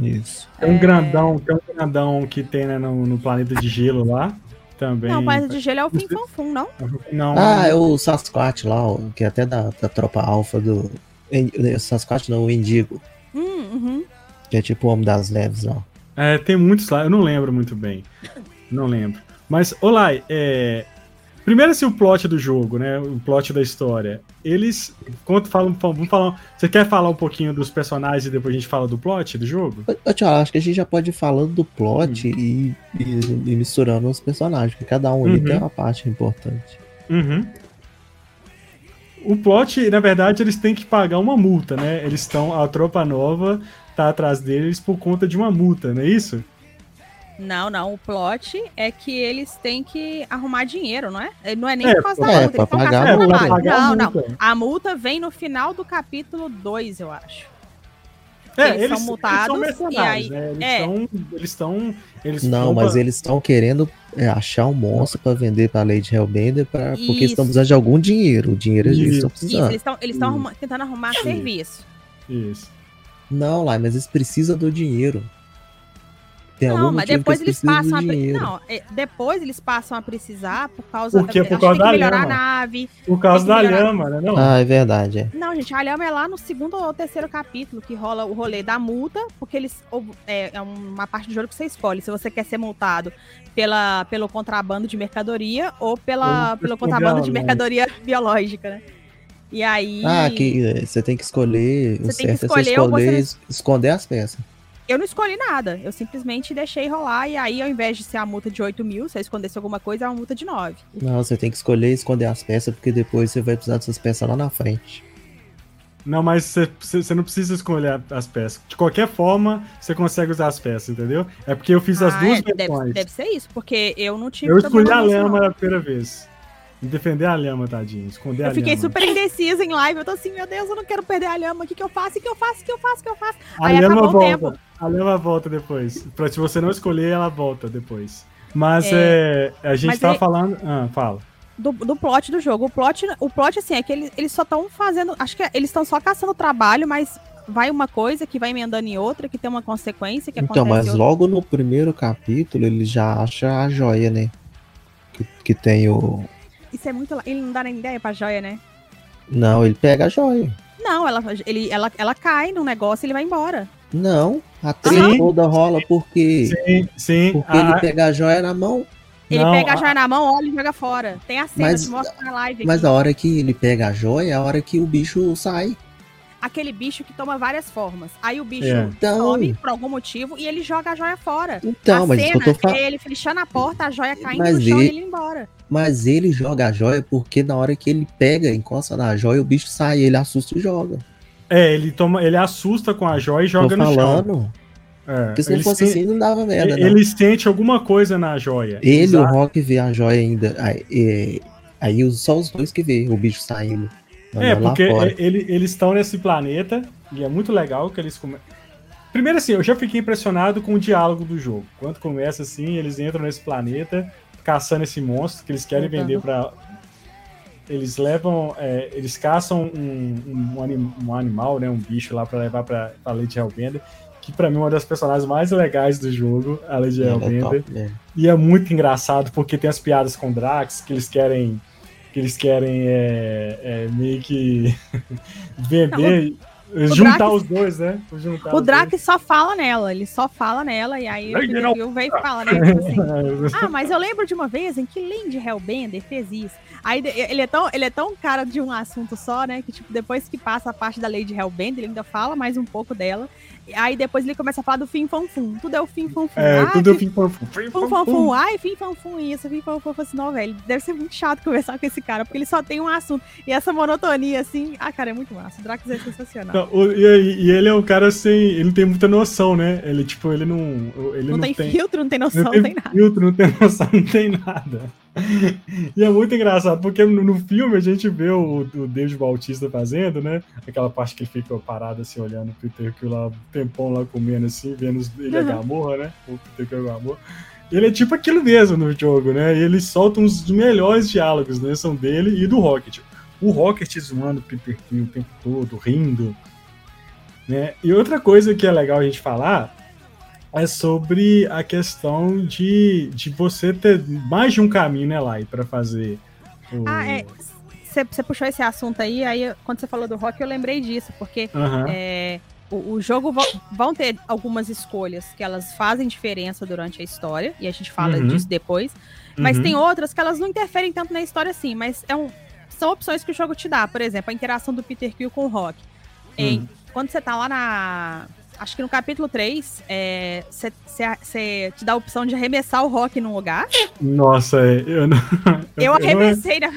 Isso. Tem um é... grandão, tem um grandão que tem né, no, no planeta de gelo lá também. Não, mas de gelo é o Fim Fanfum, não? não? Ah, é o Sasquatch lá, que é até da, da tropa alfa do. Sasquatch não, o Indigo. Hum, uhum. Que é tipo o Homem das Neves lá. É, tem muitos lá, eu não lembro muito bem. Não lembro. Mas, Olai, é, Primeiro, assim, o plot do jogo, né? O plot da história. Eles. Quando falam. Vamos falar. Você quer falar um pouquinho dos personagens e depois a gente fala do plot do jogo? Eu, tchau, acho que a gente já pode ir falando do plot hum. e, e, e, misturando os personagens, porque cada um uhum. ali tem uma parte importante. Uhum. O plot, na verdade, eles têm que pagar uma multa, né? Eles estão. A tropa nova tá atrás deles por conta de uma multa, não é isso? Não, não. O plot é que eles têm que arrumar dinheiro, não é? Não é nem é, por causa da é, multa, eles estão caçando trabalho. Não, não. A multa vem no final do capítulo 2, eu acho. É, eles, eles, são multados eles são e aí, né? Eles é. eles estão, eles Não, mas eles estão querendo é, achar um monstro para vender para Lady Hellbender para porque eles estão precisando de algum dinheiro. O dinheiro eles estão precisando. Isso, eles estão arruma, tentando arrumar Isso. serviço. Isso. Não, lá, mas eles precisam do dinheiro. Tem não, mas depois eles, passam a não, é, depois eles passam a precisar por causa Porque, por causa da melhorar lhama. a nave. Por causa da melhorar... lhama, né? Não. Ah, é verdade. É. Não, gente, a lhama é lá no segundo ou terceiro capítulo que rola o rolê da multa, porque eles é, é uma parte do jogo que você escolhe se você quer ser multado pela, pelo contrabando de mercadoria ou pela, pelo contrabando de mercadoria biológica, né? E aí. Ah, que é, você tem que escolher. Você tem que escolher, é você escolher esconder as peças eu não escolhi nada. Eu simplesmente deixei rolar. E aí, ao invés de ser a multa de 8 mil, se eu escondesse alguma coisa, é uma multa de 9. Não, você tem que escolher esconder as peças, porque depois você vai precisar dessas peças lá na frente. Não, mas você, não precisa escolher as peças. De qualquer forma, você consegue usar as peças, entendeu? É porque eu fiz ah, as duas é, deve, deve, ser isso, porque eu não tive. Eu escolhi a lama a primeira vez. Defender a lhama, tadinho. Esconder eu a fiquei lhama. super indecisa em live. Eu tô assim, meu Deus, eu não quero perder a lhama. O que, que eu faço? O que eu faço? O que eu faço? O que eu faço? A Aí lhama volta. Tempo. A lhama volta depois. Pra, se você não escolher, ela volta depois. Mas é, é a gente tava falando. Ah, fala. Do, do plot do jogo. O plot, o plot assim, é que eles, eles só estão fazendo. Acho que eles estão só caçando trabalho, mas vai uma coisa que vai emendando em outra, que tem uma consequência que Então, mas outra. logo no primeiro capítulo ele já acha a joia, né? Que, que tem o, isso é muito. Ele não dá nem ideia pra joia, né? Não, ele pega a joia. Não, ela, ele, ela, ela cai no negócio e ele vai embora. Não, a treta toda rola porque. Sim, sim. Porque ele pega a joia na mão. Ele não, pega a joia a... na mão, olha e joga fora. Tem a cena mas, que mostra na live. Mas a hora que ele pega a joia é a hora que o bicho sai. Aquele bicho que toma várias formas. Aí o bicho é. então... some por algum motivo e ele joga a joia fora. Então, a mas cena eu tô é ele fechando a porta, a joia caindo mas no chão ele... e ele embora. Mas ele joga a joia porque na hora que ele pega, encosta na joia, o bicho sai, ele assusta e joga. É, ele toma, ele assusta com a joia e joga Tô no falando. chão. É, porque se não fosse assim, não dava merda. Ele, ele sente alguma coisa na joia. Ele, Exato. o Rock, vê a joia ainda. É, Aí só os dois que vê o bicho saindo. É, porque ele, eles estão nesse planeta e é muito legal que eles começam. Primeiro assim, eu já fiquei impressionado com o diálogo do jogo. Quando começa assim, eles entram nesse planeta caçando esse monstro que eles querem uhum. vender para eles levam, é, eles caçam um, um, anim, um, animal, né, um bicho lá para levar para a Lady Hellbender, que para mim é uma das personagens mais legais do jogo, a Lady é Hellbender. É é. E é muito engraçado porque tem as piadas com Drax que eles querem que eles querem é, é meio que vender. juntar Drax, os dois, né? Juntar o Drax só fala nela, ele só fala nela, e aí o vem e fala, né? Tipo assim, ah, mas eu lembro de uma vez em que Lady Hellbender fez isso. Aí ele é, tão, ele é tão cara de um assunto só, né? Que tipo, depois que passa a parte da Lady Hellbender, ele ainda fala mais um pouco dela. Aí depois ele começa a falar do fim fanfum. Tudo é o fim fanfum. É, ah, tudo é o fim fanfum. Fim fanfum. Ai, fim fanfum isso, fim fanfum. Assim, não, velho, deve ser muito chato conversar com esse cara, porque ele só tem um assunto. E essa monotonia, assim, ah, cara, é muito massa. O Drax é sensacional. Não, o, e, e, ele é um cara sem. Ele não tem muita noção, né? Ele, tipo, ele não. Ele não, não tem, tem, filtro, não tem noção, não tem, tem nada. Filtro, não tem noção, não tem nada. e é muito engraçado, porque no, no filme a gente vê o, o, David Bautista fazendo, né? Aquela parte que ele fica parado assim, olhando o Peter Quill lá, um tempão lá comendo assim, vendo ele uhum. a Gamorra, né? O Peter Quill é Gamorra. Ele é tipo aquilo mesmo no jogo, né? Ele solta uns dos melhores diálogos, né? São dele e do Rocket. O Rocket zoando o Peter Quill o tempo todo, rindo. Né? E outra coisa que é legal a gente falar é sobre a questão de, de você ter mais de um caminho, né, Lai, para fazer. O... Ah, é. Você puxou esse assunto aí, aí quando você falou do rock, eu lembrei disso, porque uhum. é, o, o, jogo vão ter algumas escolhas que elas fazem diferença durante a história, e a gente fala uhum. disso depois. Mas uhum. tem outras que elas não interferem tanto na história assim, mas é um, são opções que o jogo te dá. Por exemplo, a interação do Peter Quill com o Rock. Em, hum. quando você tá lá na, acho que no capítulo 3, você é, te dá a opção de arremessar o Rock num lugar. Nossa, é, eu não. Eu arremessei na.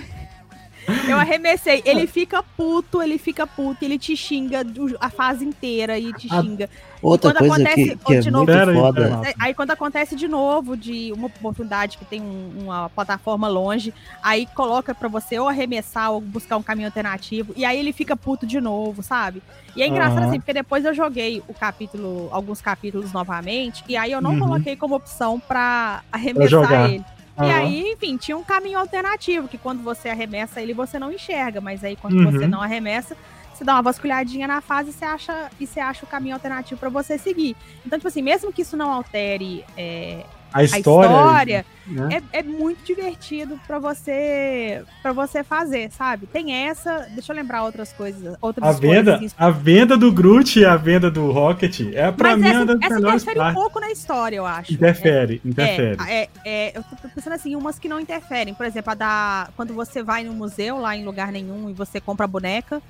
Eu arremessei. Ele fica puto, ele fica puto, ele te xinga a fase inteira e te xinga. Outra coisa acontece, que, que é novo, muito foda. Aí quando acontece de novo, de uma oportunidade que tem um, uma plataforma longe, aí coloca para você ou arremessar ou buscar um caminho alternativo, e aí ele fica puto de novo, sabe? E é engraçado uhum. assim, porque depois eu joguei o capítulo, alguns capítulos novamente, e aí eu não uhum. coloquei como opção para arremessar ele. Uhum. E aí, enfim, tinha um caminho alternativo, que quando você arremessa ele, você não enxerga, mas aí quando uhum. você não arremessa, você dá uma vasculhadinha na fase e você acha, e você acha o caminho alternativo para você seguir. Então, tipo assim, mesmo que isso não altere é, a história, a história né? é, é, muito divertido para você para você fazer, sabe? Tem essa, deixa eu lembrar outras coisas, outras a venda, assim, a venda do Groot e a venda do Rocket é para mim essa, essa interfere um pouco na história, eu acho. Interfere, é, interfere. É, é, eu tô pensando assim, umas que não interferem, por exemplo, a da quando você vai no museu lá em lugar nenhum e você compra a boneca,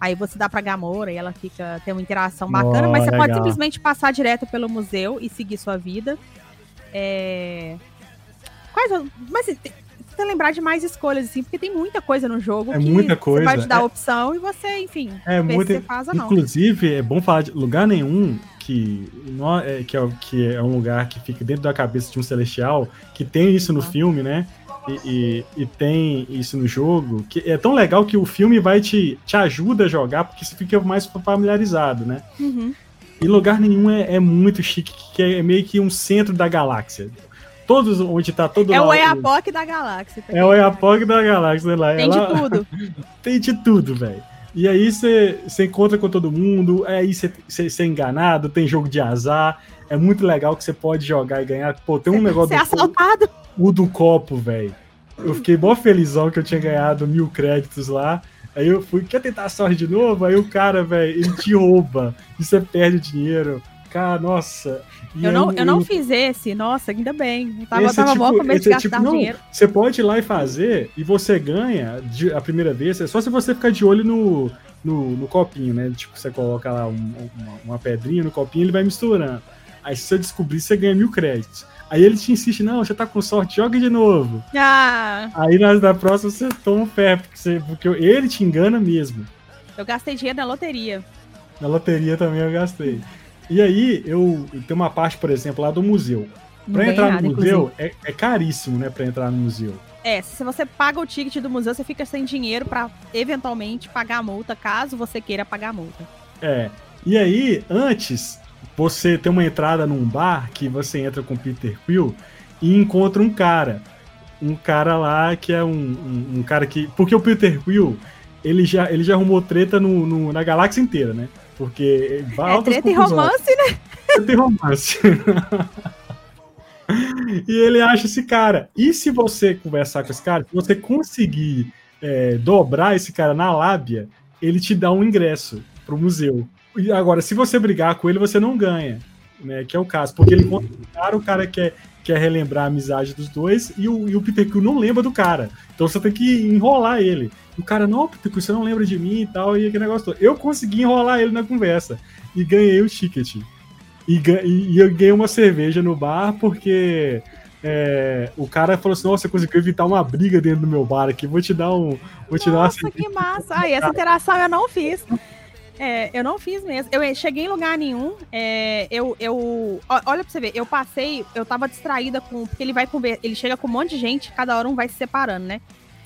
Aí você dá pra Gamora e ela fica tem uma interação bacana, oh, mas você legal. pode simplesmente passar direto pelo museu e seguir sua vida. É... Quais, mas assim, tenta lembrar de mais escolhas, assim, porque tem muita coisa no jogo é muita coisa. você vai te dar é... opção e você, enfim, é muito... se faz ou não. Inclusive, é bom falar de lugar nenhum que, é, que, é, que é um lugar que fica dentro da cabeça de um celestial, que tem isso no ah. filme, né? E, e, e, tem isso no jogo, que é tão legal que o filme vai te, te ajuda a jogar, porque você fica mais familiarizado, né? Uhum. E lugar nenhum é, é, muito chique, que é meio que um centro da galáxia. Todos onde tá todo É o Eapoc da galáxia. É o Eapoc da galáxia lá. Tem de tudo. tem de tudo, velho. E aí você encontra com todo mundo, aí você é enganado, tem jogo de azar. É muito legal que você pode jogar e ganhar. Pô, tem um negócio. Você é assaltado. O do copo, velho. Eu fiquei mó felizão que eu tinha ganhado mil créditos lá. Aí eu fui, quer tentar a sorte de novo? Aí o cara, velho, ele te rouba e você perde dinheiro. Cara, nossa. Eu não, eu não fiz esse, nossa, ainda bem. Eu tava, esse tava tipo, mó com medo de gastar tipo, dinheiro. Não, você pode ir lá e fazer e você ganha de, a primeira vez, é só se você ficar de olho no, no, no copinho, né? Tipo, você coloca lá um, uma, uma pedrinha no copinho ele vai misturando. Aí se você descobrir, você ganha mil créditos. Aí ele te insiste, não, você tá com sorte, joga de novo. Ah. Aí na, na próxima você toma um pé, porque, você, porque ele te engana mesmo. Eu gastei dinheiro na loteria. Na loteria também eu gastei. E aí, eu, eu uma parte, por exemplo, lá do museu. Pra entrar nada, no museu é, é, caríssimo, né? Pra entrar no museu. É, se você paga o ticket do museu, você fica sem dinheiro para eventualmente pagar a multa, caso você queira pagar a multa. É. E aí, antes, você tem uma entrada num bar que você entra com o Peter Quill e encontra um cara. Um cara lá que é um, um, um cara que. Porque o Peter Quill, ele já, ele já arrumou treta no, no na galáxia inteira, né? Porque. É treta e romance, né? Treta e romance. e ele acha esse cara. E se você conversar com esse cara, se você conseguir é, dobrar esse cara na lábia, ele te dá um ingresso pro museu. E agora, se você brigar com ele, você não ganha. Né, que é o caso, porque ele encontra o cara, o cara quer, quer relembrar a amizade dos dois e o, e o Peter Quill não lembra do cara. Então você tem que enrolar ele. O cara, não, Peter Quill, você não lembra de mim e tal, e aquele negócio todo. Eu consegui enrolar ele na conversa e ganhei o ticket. E, e, eu ganhei uma cerveja no bar porque é, o cara falou assim: Nossa, você conseguiu evitar uma briga dentro do meu bar aqui, vou te dar um. Vou te Nossa, dar uma que massa! Ai, essa interação eu não fiz. É, eu não fiz mesmo. Eu cheguei em lugar nenhum. É, eu, eu. Olha pra você ver, eu passei, eu tava distraída com. Porque ele vai comer, ele chega com um monte de gente, cada hora um vai se separando, né?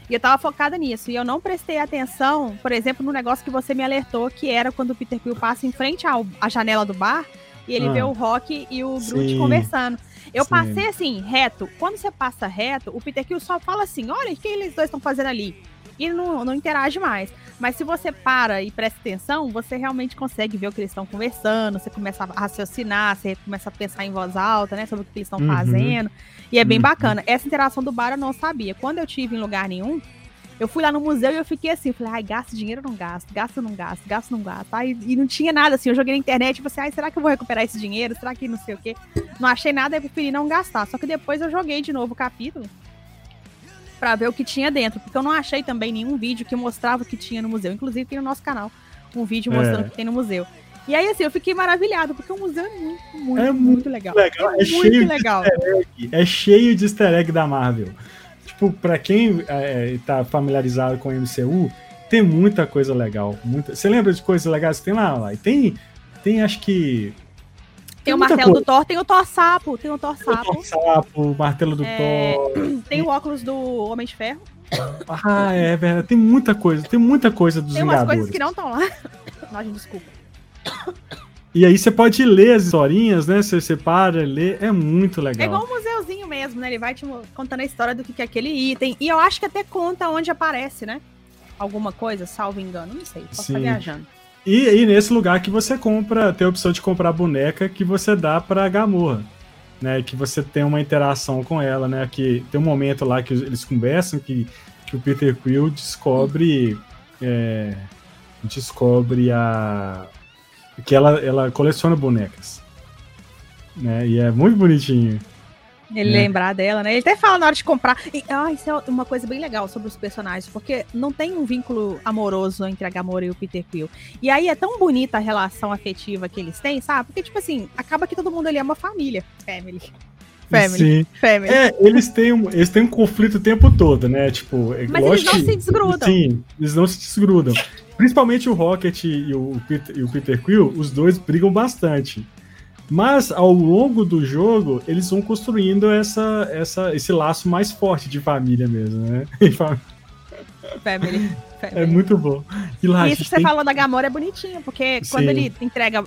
E eu tava focada nisso. E eu não prestei atenção, por exemplo, no negócio que você me alertou, que era quando o Peter Quill passa em frente ao, à janela do bar e ele ah, vê o Rock e o Groot conversando. Eu sim. passei assim, reto. Quando você passa reto, o Peter Quill só fala assim: olha, o que eles dois estão fazendo ali? E não, não interage mais. Mas se você para e presta atenção, você realmente consegue ver o que eles estão conversando, você começa a raciocinar, você começa a pensar em voz alta, né, sobre o que eles estão uhum. fazendo. E é bem uhum. bacana. Essa interação do bar eu não sabia. Quando eu tive em lugar nenhum, eu fui lá no museu e eu fiquei assim, falei, ai, gasto dinheiro ou não gasto, gasto ou não gasto, gasto ou não gasto. E não tinha nada assim, eu joguei na internet e falei, assim, ai, será que eu vou recuperar esse dinheiro? Será que não sei o quê? Não achei nada, e preferi não gastar. Só que depois eu joguei de novo o capítulo para ver o que tinha dentro, porque eu não achei também nenhum vídeo que mostrava o que tinha no museu. Inclusive tem no nosso canal um vídeo mostrando é. o que tem no museu. E aí, assim, eu fiquei maravilhado, porque o museu é muito, muito, é muito, muito legal. legal. É, é muito legal. É cheio de easter egg da Marvel. Tipo, pra quem é, tá familiarizado com o MCU, tem muita coisa legal. Muita... Você lembra de coisas legais que tem lá? lá? E tem, tem, acho que tem, o martelo coisa. do Thor, tem o Thor Sapo, tem o Thor Sapo. O Thor Sapo, o martelo do é, Thor. Tem o óculos do Homem de Ferro. Ah, é verdade. Tem muita coisa, tem muita coisa dos Tem umas Vingadores. coisas que não estão lá. Nossa, desculpa. E aí você pode ler as historinhas, né? Você separa, lê, é muito legal. É igual um museuzinho mesmo, né? Ele vai te contando a história do que é aquele item. E eu acho que até conta onde aparece, né? Alguma coisa, salvo engano. Não sei, posso Sim. estar viajando. E aí, nesse lugar que você compra, tem a opção de comprar boneca que você dá pra Gamorra. Né, que você tem uma interação com ela, né? Que tem um momento lá que eles conversam que, que o Peter Quill descobre é, descobre a que ela, ela coleciona bonecas, né? E é muito bonitinho. Ele é. lembrar dela, né? Ele até fala na hora de comprar. E, ah, isso é uma coisa bem legal sobre os personagens, porque não tem um vínculo amoroso entre a Gamora e o Peter Quill. E aí é tão bonita a relação afetiva que eles têm, sabe? Porque, tipo assim, acaba que todo mundo ali é uma família. Family. Family. Sim. Family. É, eles têm, um, eles têm um conflito o tempo todo, né? Tipo, é Mas eles não se desgrudam. Sim, eles não se desgrudam. Principalmente o Rocket e o, Peter, e o Peter Quill, os dois brigam bastante. Mas ao longo do jogo, eles vão construindo essa, essa, esse laço mais forte de família mesmo, né? Family. É muito bom. E lá, Isso que você tem... falou da Gamora é bonitinho, porque Sim. quando ele entrega.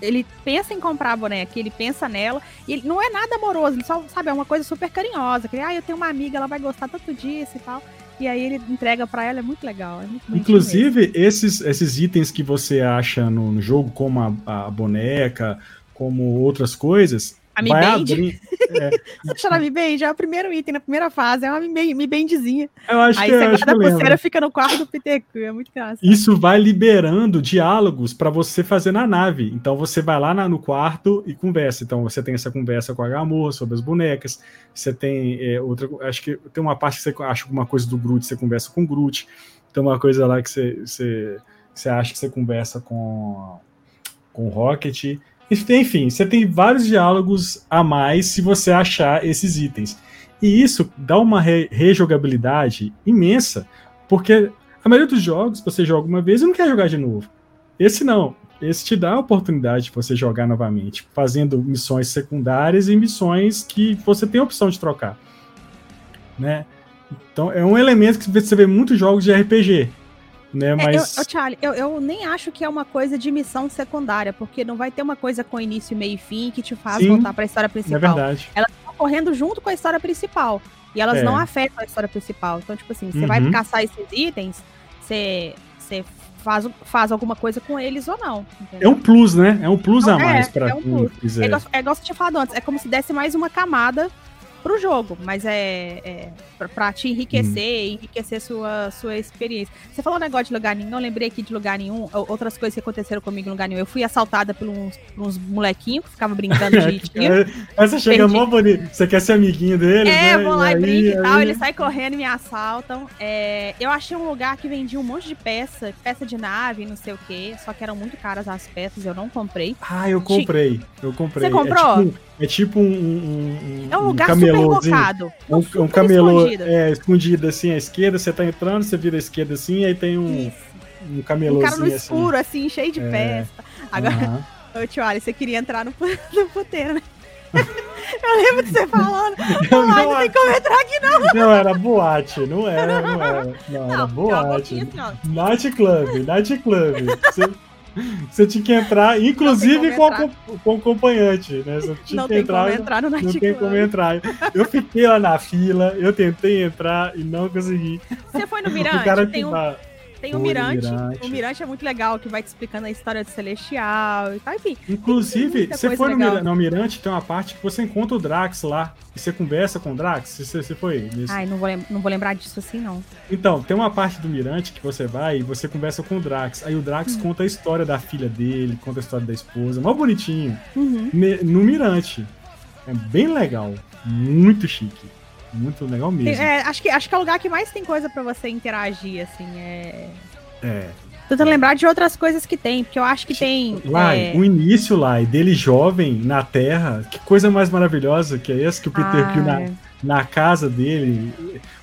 Ele pensa em comprar a boneca, ele pensa nela, e ele não é nada amoroso, ele só, sabe, é uma coisa super carinhosa. Que, ah, eu tenho uma amiga, ela vai gostar tanto disso e tal. E aí ele entrega para ela, é muito legal. É muito Inclusive, esses, esses itens que você acha no, no jogo, como a, a boneca, como outras coisas. A Mi Band? Abrir, é. Você a Mi Band? É o primeiro item na primeira fase, é uma Mi Bandzinha. Eu acho Aí que, você guarda a pulseira fica no quarto do Peter Quill, é muito engraçado. Isso vai liberando diálogos para você fazer na nave. Então você vai lá na, no quarto e conversa. Então você tem essa conversa com a Gamor sobre as bonecas. Você tem é, outra, acho que tem uma parte que você acha alguma coisa do Groot, você conversa com o Groot. Tem uma coisa lá que você, você, você acha que você conversa com com o Rocket. Enfim, você tem vários diálogos a mais se você achar esses itens. E isso dá uma re rejogabilidade imensa, porque a maioria dos jogos você joga uma vez e não quer jogar de novo. Esse não. Esse te dá a oportunidade de você jogar novamente, fazendo missões secundárias e missões que você tem a opção de trocar. Né? Então é um elemento que você vê muitos jogos de RPG. Né, mas... É, eu, eu, Charlie, eu, eu, nem acho que é uma coisa de missão secundária, porque não vai ter uma coisa com início, meio e fim que te faz Sim, voltar para a história principal. É verdade. Elas estão correndo junto com a história principal. E elas é. não afetam a história principal. Então, tipo assim, você uhum. vai caçar esses itens, você, você faz, faz alguma coisa com eles ou não. Entendeu? É um plus, né? É um plus a mais é, para é um plus. É igual, é igual você tinha falado antes, é como se desse mais uma camada pro jogo, mas é, é pra, te enriquecer, hum. enriquecer sua, sua experiência. Você falou um negócio de lugar nenhum, eu lembrei aqui de lugar nenhum, outras coisas que aconteceram comigo em lugar nenhum. Eu fui assaltada por uns, por uns molequinhos que ficavam brincando de tiro. Você chega mó bonito, você quer ser amiguinho deles, É, né? vou lá e, e brinco e tal, eles saem correndo e me assaltam. É, eu achei um lugar que vendia um monte de peça, peça de nave, não sei o que, só que eram muito caras as peças, eu não comprei. Ah, eu comprei, eu comprei. Você comprou? É tipo, é tipo um, um, É um lugar um super locado. Um, um camelô escondido. É, escondido assim à esquerda, você tá entrando, você vira à esquerda assim, aí tem um, um camelôzinho. Um cara no assim. escuro, assim, assim cheio de é. festa. Agora, ô tio Ali, você queria entrar no, no puteiro, né? Eu lembro de você falando. Não, não, não tem como entrar aqui, não. Não, era boate, não era, não era. Não, não era boate. Assim, night club, night club. Você você tinha que entrar, inclusive com, entrar. A, com o acompanhante, né? Você tinha não que tem entrar, como entrar no Não tem como entrar. Eu fiquei lá na fila, eu tentei entrar e não consegui. Você foi no Mirante? O cara tem um... Tem o Mirante. Mirante. O Mirante é muito legal, que vai te explicando a história do Celestial e tal, enfim. Inclusive, você foi no Mirante, no Mirante, tem uma parte que você encontra o Drax lá. E você conversa com o Drax. Você, você foi nesse... Ai, não vou, não vou lembrar disso assim, não. Então, tem uma parte do Mirante que você vai e você conversa com o Drax. Aí o Drax hum. conta a história da filha dele, conta a história da esposa. Mó bonitinho. Uhum. No Mirante. É bem legal. Muito chique. Muito legal mesmo. É, acho, que, acho que é o lugar que mais tem coisa para você interagir, assim. É. É. Tentando lembrar de outras coisas que tem, porque eu acho que tem. Lá, é... o início lá, dele jovem na Terra, que coisa mais maravilhosa que é essa que o Peter ah, na, é. na casa dele.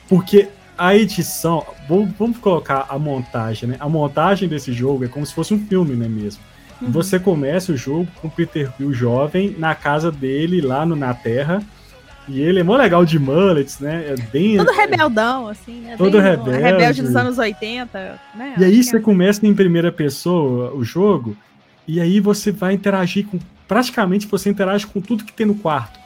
Porque a edição, vamos, vamos, colocar a montagem, né? A montagem desse jogo é como se fosse um filme, né mesmo? Uhum. Você começa o jogo com o Peter Quill jovem na casa dele, lá no, na Terra e ele é mó legal de mullets, né? É bem. Todo rebeldão, assim, né? Todo rebelde. Rebelde dos anos 80, né? E aí você é. começa em primeira pessoa o jogo, e aí você vai interagir com. Praticamente você interage com tudo que tem no quarto.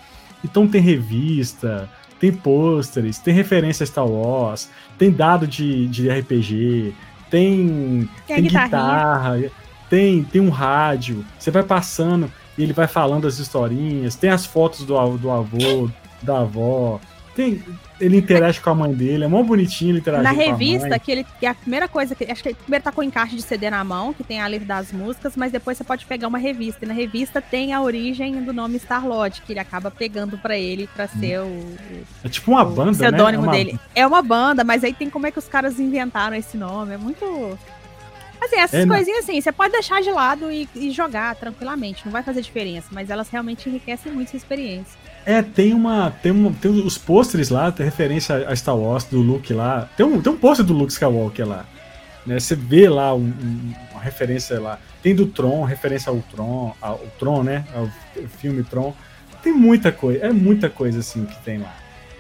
Então tem revista, tem pôsteres, tem referência a Star Wars, tem dado de, de RPG, tem, tem, tem guitarra, tem, tem um rádio. Você vai passando e ele vai falando as historinhas, tem as fotos do, do avô, da avó. Tem, ele interage com a mãe dele, é mó bonitinho ele interagir Na revista, que ele que é a primeira coisa que acho que ele primeiro tá com o encaixe de CD na mão, que tem a letra das músicas, mas depois você pode pegar uma revista. E na revista tem a origem do nome Starlord, que ele acaba pegando para ele para hum. ser o, É tipo uma banda, o pseudônimo né? É uma... dele. É uma banda, mas aí tem como é que os caras inventaram esse nome, é muito Assim, essas é, coisinhas assim, você pode deixar de lado e, e, jogar tranquilamente, não vai fazer diferença, mas elas realmente enriquecem muito sua experiência. É, tem uma. Tem, uma, tem os pôsteres lá, tem referência a Star Wars, do Luke lá. Tem um, tem um pôster do Luke Skywalker lá. Né? Você vê lá um, um, uma referência lá. Tem do Tron, referência ao Tron, ao Tron, né? Ao filme Tron. Tem muita coisa, é muita coisa assim que tem lá.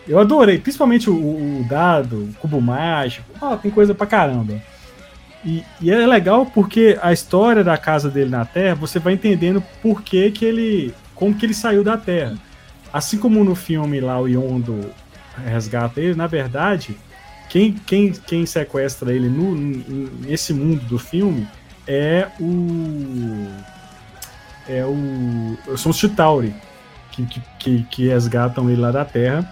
Eu adorei, principalmente o, o dado, o cubo mágico. Ó, oh, tem coisa pra caramba. E, e, é legal porque a história da casa dele na Terra, você vai entendendo por que, que ele. como que ele saiu da Terra. Assim como no filme lá o Yondo resgata ele, na verdade, quem, quem, quem sequestra ele no, nesse mundo do filme é o. É o. São os Chitauri, que, que, que, resgatam ele lá da Terra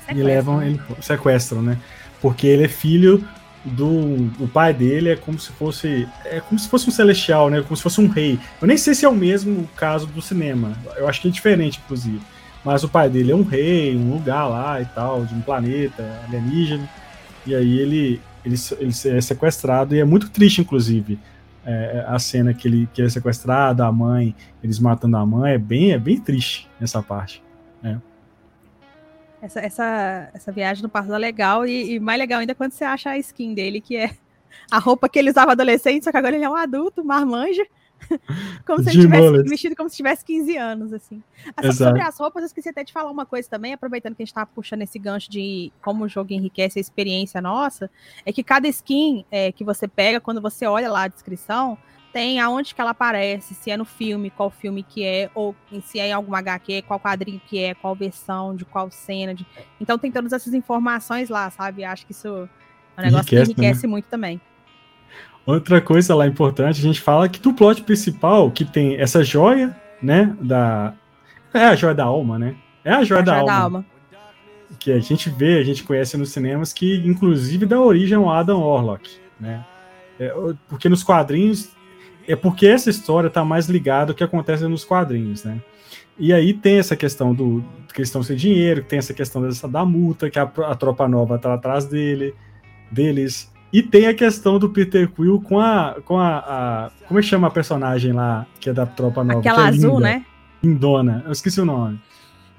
sequestram. e levam ele. Sequestram, né? Porque ele é filho do, do pai dele é como se fosse é como se fosse um celestial, né? Como se fosse um rei. Eu nem sei se é o mesmo caso do cinema. Eu acho que é diferente, inclusive. Mas o pai dele é um rei, um lugar lá e tal, de um planeta alienígena. E aí ele ele, ele é sequestrado e é muito triste, inclusive. É, a cena que ele, que ele é sequestrado, a mãe, eles matando a mãe, é bem, é bem triste essa parte. Né? essa, essa, essa viagem no passado é legal e, e, mais legal ainda quando você acha a skin dele, que é a roupa que ele usava adolescente, só que agora ele é um adulto, marmanja. como se ele tivesse vestido como se tivesse 15 anos, assim. Ah, sobre as roupas, eu esqueci até de falar uma coisa também, aproveitando que a gente tá puxando esse gancho de como o jogo enriquece a experiência nossa, é que cada skin é, que você pega, quando você olha lá a descrição, tem aonde que ela aparece, se é no filme, qual filme que é, ou se é em algum HQ, qual quadrinho que é, qual versão, de qual cena. De... Então tem todas essas informações lá, sabe? Acho que isso é um negócio enriquece, que enriquece né? muito também. Outra coisa lá importante, a gente fala que do plot principal, que tem essa joia, né, da... É a joia da alma, né? É a joia, é a da, joia alma, da alma. Que a gente vê, a gente conhece nos cinemas, que inclusive dá origem ao Adam Orlock, né? É, porque nos quadrinhos é porque essa história está mais ligada ao que acontece nos quadrinhos, né? E aí tem essa questão do que eles estão sem dinheiro, tem essa questão dessa, da multa, que a, a tropa nova está atrás dele, deles. E tem a questão do Peter Quill com a. com a, a como é que chama a personagem lá, que é da tropa nova? Aquela é azul, linda, né? Lindona. Eu esqueci o nome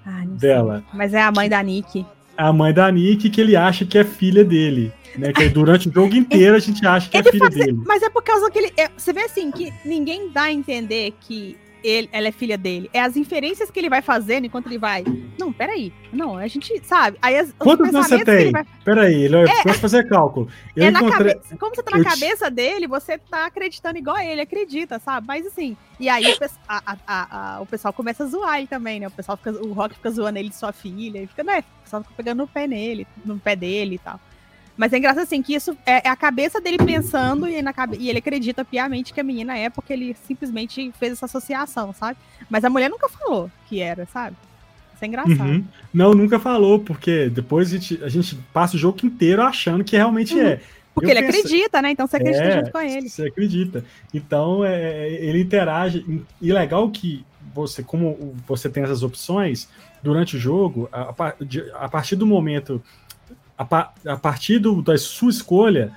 ah, dela. Sei. Mas é a mãe da Nick. A mãe da Nick que ele acha que é filha dele. Né, que durante o jogo inteiro a gente acha que é ele é filha dele. Mas é por causa que ele. É, você vê assim, que ninguém dá a entender que ele, ela é filha dele. É as inferências que ele vai fazendo enquanto ele vai. Não, peraí. Não, a gente sabe. Aí as, Quantos anos você tem? Vai... Peraí, ele é, vai fazer cálculo. Eu é encontrei... cabe... Como você tá na cabeça dele, você tá acreditando igual ele, acredita, sabe? Mas assim. E aí o, a, a, a, o pessoal começa a zoar ele também, né? O pessoal fica, o Rock fica zoando ele de sua filha. E fica, né? O pessoal fica pegando no pé nele, no pé dele e tal. Mas é engraçado assim que isso é, é a cabeça dele pensando e, na, e ele acredita piamente que a menina é porque ele simplesmente fez essa associação, sabe? Mas a mulher nunca falou que era, sabe? Isso é engraçado. Uhum. Não, nunca falou, porque depois a gente, a gente, passa o jogo inteiro achando que realmente uhum. é. Porque Eu ele penso... acredita, né? Então você acredita é, junto com ele. Você acredita. Então é, é ele interage. E legal que você, como você tem essas opções durante o jogo, a, a partir do momento a, a partir do, da sua escolha,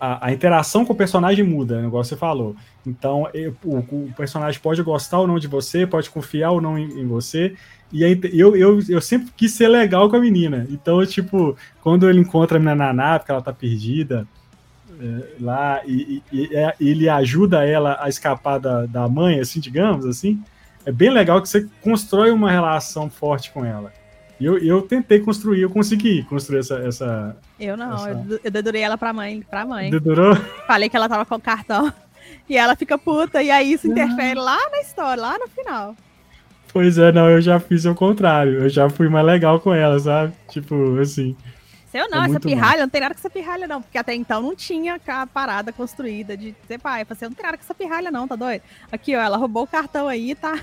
a, a, interação com o personagem muda, né, igual você falou. Então, eu, o, o, personagem pode gostar ou não de você, pode confiar ou não em, em você. E aí, eu, eu, eu sempre quis ser legal com a menina. Então, tipo, quando ele encontra a menina na nave, que ela tá perdida é, lá, e, e, e, é, ele ajuda ela a escapar da, da mãe, assim, digamos assim, é bem legal que você constrói uma relação forte com ela. E eu, eu tentei construir, eu consegui construir essa. essa eu não, essa... eu, eu dedurei ela pra mãe. Pra mãe. Dedurou? Falei que ela tava com o cartão. E ela fica puta, e aí isso interfere lá na história, lá no final. Pois é, não, eu já fiz o contrário. Eu já fui mais legal com ela, sabe? Tipo, assim. Seu não, é essa pirralha, não tem nada com essa pirralha, não. Porque até então não tinha a parada construída de ser pai. Eu falei, não tem nada com essa pirralha, não, tá doido? Aqui, ó, ela roubou o cartão aí, tá?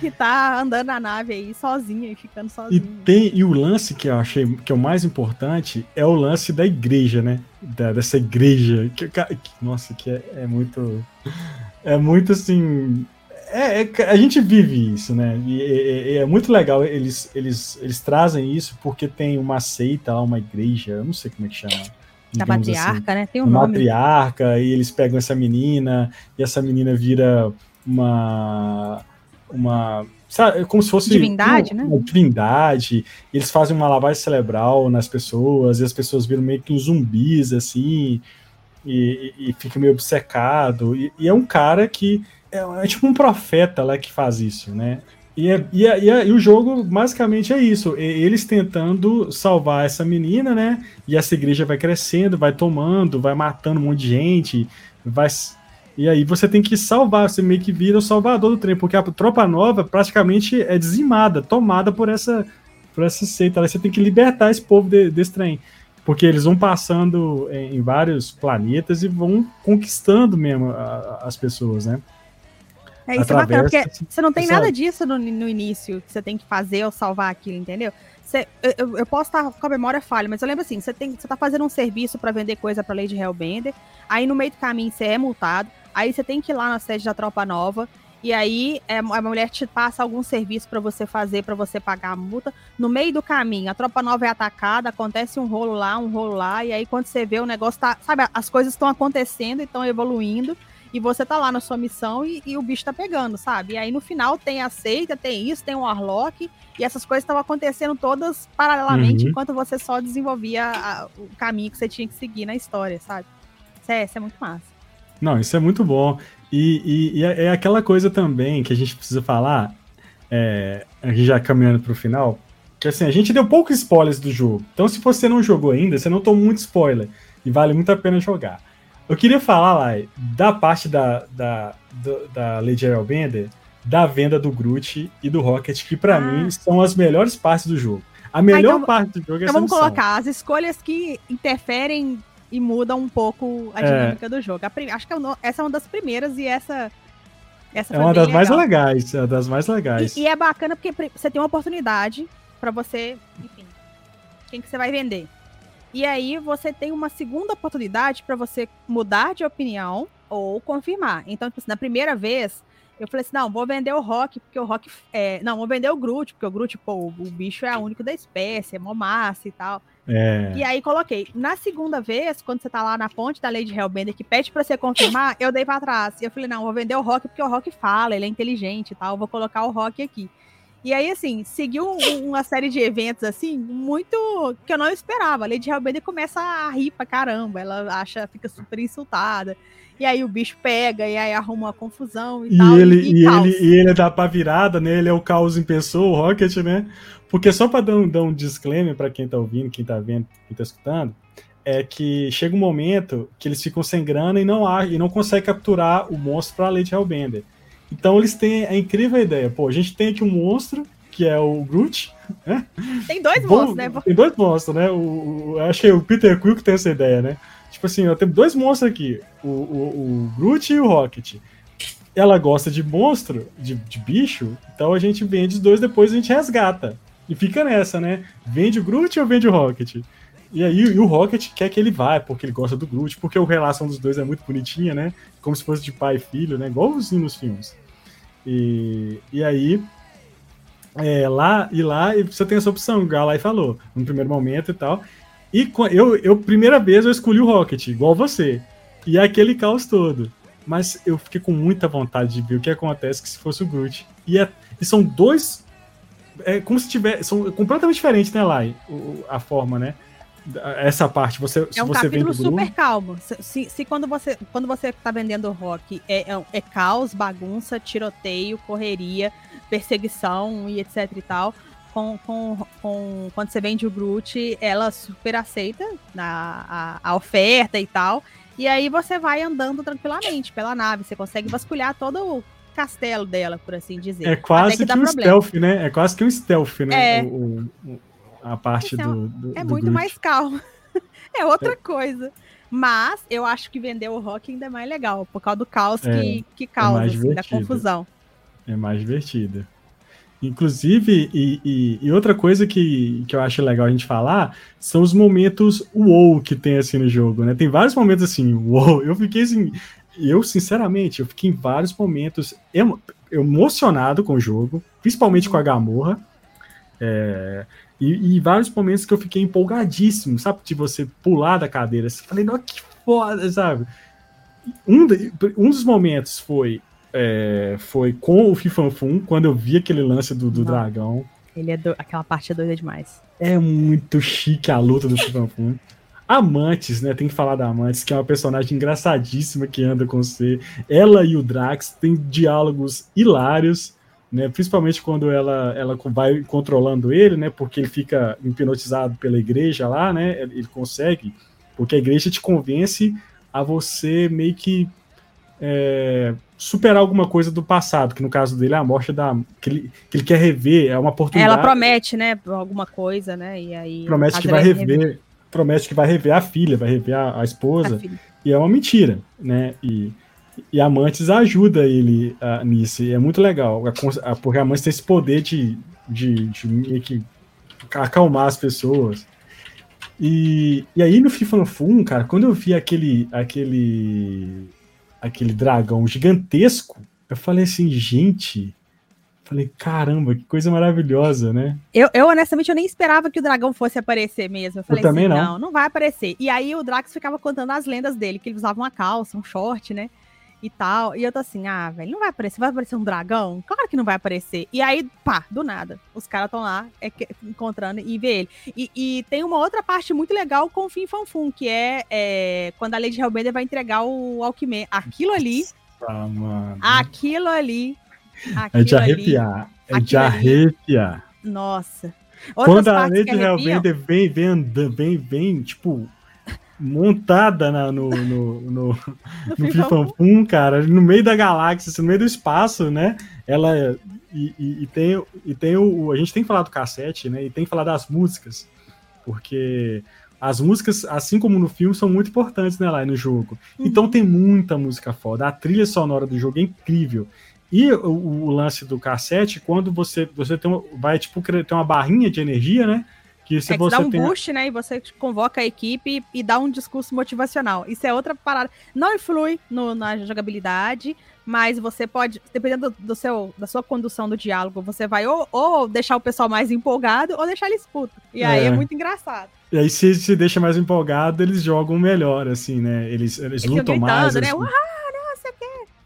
Que tá andando na nave aí sozinha e ficando sozinha. E tem e o lance que eu achei que é o mais importante é o lance da igreja, né? Da, dessa igreja que, que nossa, que é, é, muito é muito assim é, é, a gente vive isso, né? E é, é, muito legal eles, eles, eles trazem isso porque tem uma seita uma igreja, eu não sei como é que chama. Da matriarca, assim, né? Tem um nome. Matriarca, e eles pegam essa menina, e essa menina vira uma uma sabe, como se fosse divindade, uma, né? Uma divindade. Eles fazem uma lavagem cerebral nas pessoas e as pessoas viram meio que uns zumbis assim e, e, e fica meio obcecado. E, e, é um cara que é, é, tipo um profeta lá que faz isso, né? E, é, e, é, e, é, e, o jogo basicamente é isso: eles tentando salvar essa menina, né? E essa igreja vai crescendo, vai tomando, vai matando um monte de gente, vai e aí você tem que salvar, você meio que vira o salvador do trem, porque a tropa nova praticamente é dizimada, tomada por essa, por essa seita. Você tem que libertar esse povo de, desse trem. Porque eles vão passando em, em vários planetas e vão conquistando mesmo a, as pessoas, né? É isso é bacana, porque você não tem nada disso no, no início que você tem que fazer ou salvar aquilo, entendeu? Você, eu, eu, posso estar com a memória falha, mas eu lembro assim: você, tem, você tá fazendo um serviço para vender coisa pra Lady Hellbender, aí no meio do caminho você é multado, Aí você tem que ir lá na sede da Tropa Nova. E aí é, a mulher te passa algum serviço para você fazer, para você pagar a multa. No meio do caminho, a tropa nova é atacada, acontece um rolo lá, um rolo lá, e aí quando você vê o negócio tá, sabe, as coisas estão acontecendo e estão evoluindo, e você tá lá na sua missão e, e, o bicho tá pegando, sabe? E aí no final tem a seita, tem isso, tem o Warlock, e essas coisas estavam acontecendo todas paralelamente, uhum. enquanto você só desenvolvia a, o caminho que você tinha que seguir na história, sabe? Isso é, isso é muito massa. Não, isso é muito bom. E, e, e, é, é aquela coisa também que a gente precisa falar, é, aqui já caminhando para o final, que assim, a gente deu poucos spoilers do jogo. Então, se você não jogou ainda, você não tomou muito spoiler. E vale muito a pena jogar. Eu queria falar da parte da, da, do, da Lady Airbender, da venda do Groot e do Rocket, que para ah. mim são as melhores partes do jogo. A melhor ah, então, parte do jogo é então vamos missão. colocar as escolhas que interferem e mudam um pouco a é. dinâmica é. do jogo. Acho que é essa é uma das primeiras e essa. essa é uma das legal. mais legais. É uma das mais legais. E, e é bacana porque você tem uma oportunidade para você, enfim, quem que você vai vender. E aí você tem uma segunda oportunidade para você mudar de opinião ou confirmar. Então, tipo assim, na primeira vez, eu falei assim: não, vou vender o Rock, porque o Rock. É, não, vou vender o Groot, porque o Groot, pô, o bicho é único da espécie, é mó massa e tal. É. E aí coloquei. Na segunda vez, quando você tá lá na ponte da Lady Hellbender, que pede pra você confirmar, eu dei pra trás. E eu falei: não, vou vender o Rock, porque o Rock fala, ele é inteligente e tal, vou colocar o Rock aqui. E aí, assim, seguiu uma série de eventos, assim, muito que eu não esperava. A Lady Hellbender começa a rir pra caramba, ela acha, fica super insultada. E aí o bicho pega, e aí arruma uma confusão e, e tal. Ele, e, e ele, e ele dá pra virada, né? Ele é o caos em pessoa, o Rocket, né? Porque só pra dar um, dar um disclaimer pra quem tá ouvindo, quem tá vendo, quem tá escutando, é que chega um momento que eles ficam sem grana e não, e não conseguem capturar o monstro pra Lady Hellbender. Então eles têm a incrível ideia. Pô, a gente tem aqui um monstro, que é o Groot. Né? Tem dois monstros, né? Tem dois monstros, né? O, o, acho que é o Peter Quill que tem essa ideia, né? Tipo assim, eu tenho dois monstros aqui, o, o, o Groot e o Rocket. Ela gosta de monstro, de, de bicho, então a gente vende os dois, depois a gente resgata. E fica nessa, né? Vende o Groot ou vende o Rocket? E aí e o Rocket quer que ele vá, porque ele gosta do Groot, porque a relação dos dois é muito bonitinha, né? Como se fosse de pai e filho, né? Igualzinho nos filmes. E, e aí, é, lá e lá, você tem essa opção, o Galai falou, no primeiro momento e tal. E eu, eu, primeira vez, eu escolhi o Rocket, igual você. E é aquele caos todo. Mas eu fiquei com muita vontade de ver o que acontece que se fosse o Groot. E, é, e são dois. É como se tivesse. São completamente diferentes, né, Lai? O, a forma, né? essa parte, você, é um você capítulo super calmo. Se, se, se, quando você quando você tá vendendo rock é, é, é, caos, bagunça, tiroteio, correria, perseguição e etc e tal, com, com, com quando você vende o Groot, ela super aceita a, a, a oferta e tal. E aí você vai andando tranquilamente pela nave, você consegue vasculhar todo o castelo dela, por assim dizer. É quase que, que um problema. stealth, né? É quase que um stealth, né? É. O, o, a parte é do, do, É do muito mais calmo. é outra é. coisa. Mas eu acho que vender o rock ainda é mais legal, por causa do caos é, que, que causa, é assim, da confusão. É mais divertida. Inclusive, e, e, e, outra coisa que, que eu acho legal a gente falar são os momentos wow que tem assim no jogo, né? Tem vários momentos assim, wow. Eu fiquei assim, eu sinceramente, eu fiquei em vários momentos emocionado com o jogo, principalmente com a Gamorra. É, e, e, vários momentos que eu fiquei empolgadíssimo, sabe? De você pular da cadeira. Assim, falei, não, que foda, sabe? Um, de, um dos momentos foi é, foi com o Fifanfum, quando eu vi aquele lance do, do dragão. Ele é do, aquela parte é doida demais. É muito chique a luta do Fifanfum. Amantes, né? Tem que falar da Amantes, que é uma personagem engraçadíssima que anda com você. Ela e o Drax têm diálogos hilários né? Principalmente quando ela, ela vai controlando ele, né? Porque ele fica hipnotizado pela igreja lá, né? Ele consegue, porque a igreja te convence a você meio que é, superar alguma coisa do passado, que no caso dele é a morte da. Que ele, que ele quer rever, é uma oportunidade. Ela promete, né? Alguma coisa, né? E aí. Promete que vai rever, rever, Promete que vai rever a filha, vai rever a, a esposa. A e é uma mentira, né? E e Amantes ajuda ele uh, nisso. E é muito legal. A, a, porque Amantes tem esse poder de, de, de, de acalmar as pessoas. E, e aí no FIFA Fun, cara, quando eu vi aquele, aquele, aquele dragão gigantesco, eu falei assim, gente. Falei, caramba, que coisa maravilhosa, né? Eu, eu, honestamente, eu nem esperava que o dragão fosse aparecer mesmo. Eu falei eu também assim, não. não, não vai aparecer. E aí o Drax ficava contando as lendas dele, que ele usava uma calça, um short, né? E tal. E eu tô assim, ah, velho, não vai aparecer, vai aparecer um dragão? Claro que não vai aparecer. E aí, pá, do nada, os caras estão lá é, encontrando e vê ele. E, e, tem uma outra parte muito legal com o Fim Fanfum, que é, é quando a Lady Hellbender vai entregar o Alckmin. Aquilo ali mano. Aquilo ali. Aquilo é de arrepiar. é de arrepiar. Ali. Nossa. Outras Quando a Lady Hellbender vem, vem andando, vem, vem, tipo, montada na, no, no, no, no Fifam cara, no meio da galáxia, assim, no meio do espaço, né? Ela. E, e, e, tem, e tem o. A gente tem que falar do cassete, né? E tem que falar das músicas. Porque as músicas, assim como no filme, são muito importantes, né, lá no jogo. Uhum. Então tem muita música foda. A trilha sonora do jogo é incrível. E o, o lance do cassete, quando você, você tem uma, vai, tipo, ter uma barrinha de energia, né? Que se é você dá um tem... boost, né? E você convoca a equipe e dá um discurso motivacional. Isso é outra parada. Não influi no, na jogabilidade, mas você pode, dependendo do, do, seu, da sua condução do diálogo, você vai ou, ou deixar o pessoal mais empolgado ou deixar eles putos. E aí é, é muito engraçado. E aí, se se deixa mais empolgado, eles jogam melhor, assim, né? Eles, eles, eles lutam gritando, mais. Né? Eles... Uhá,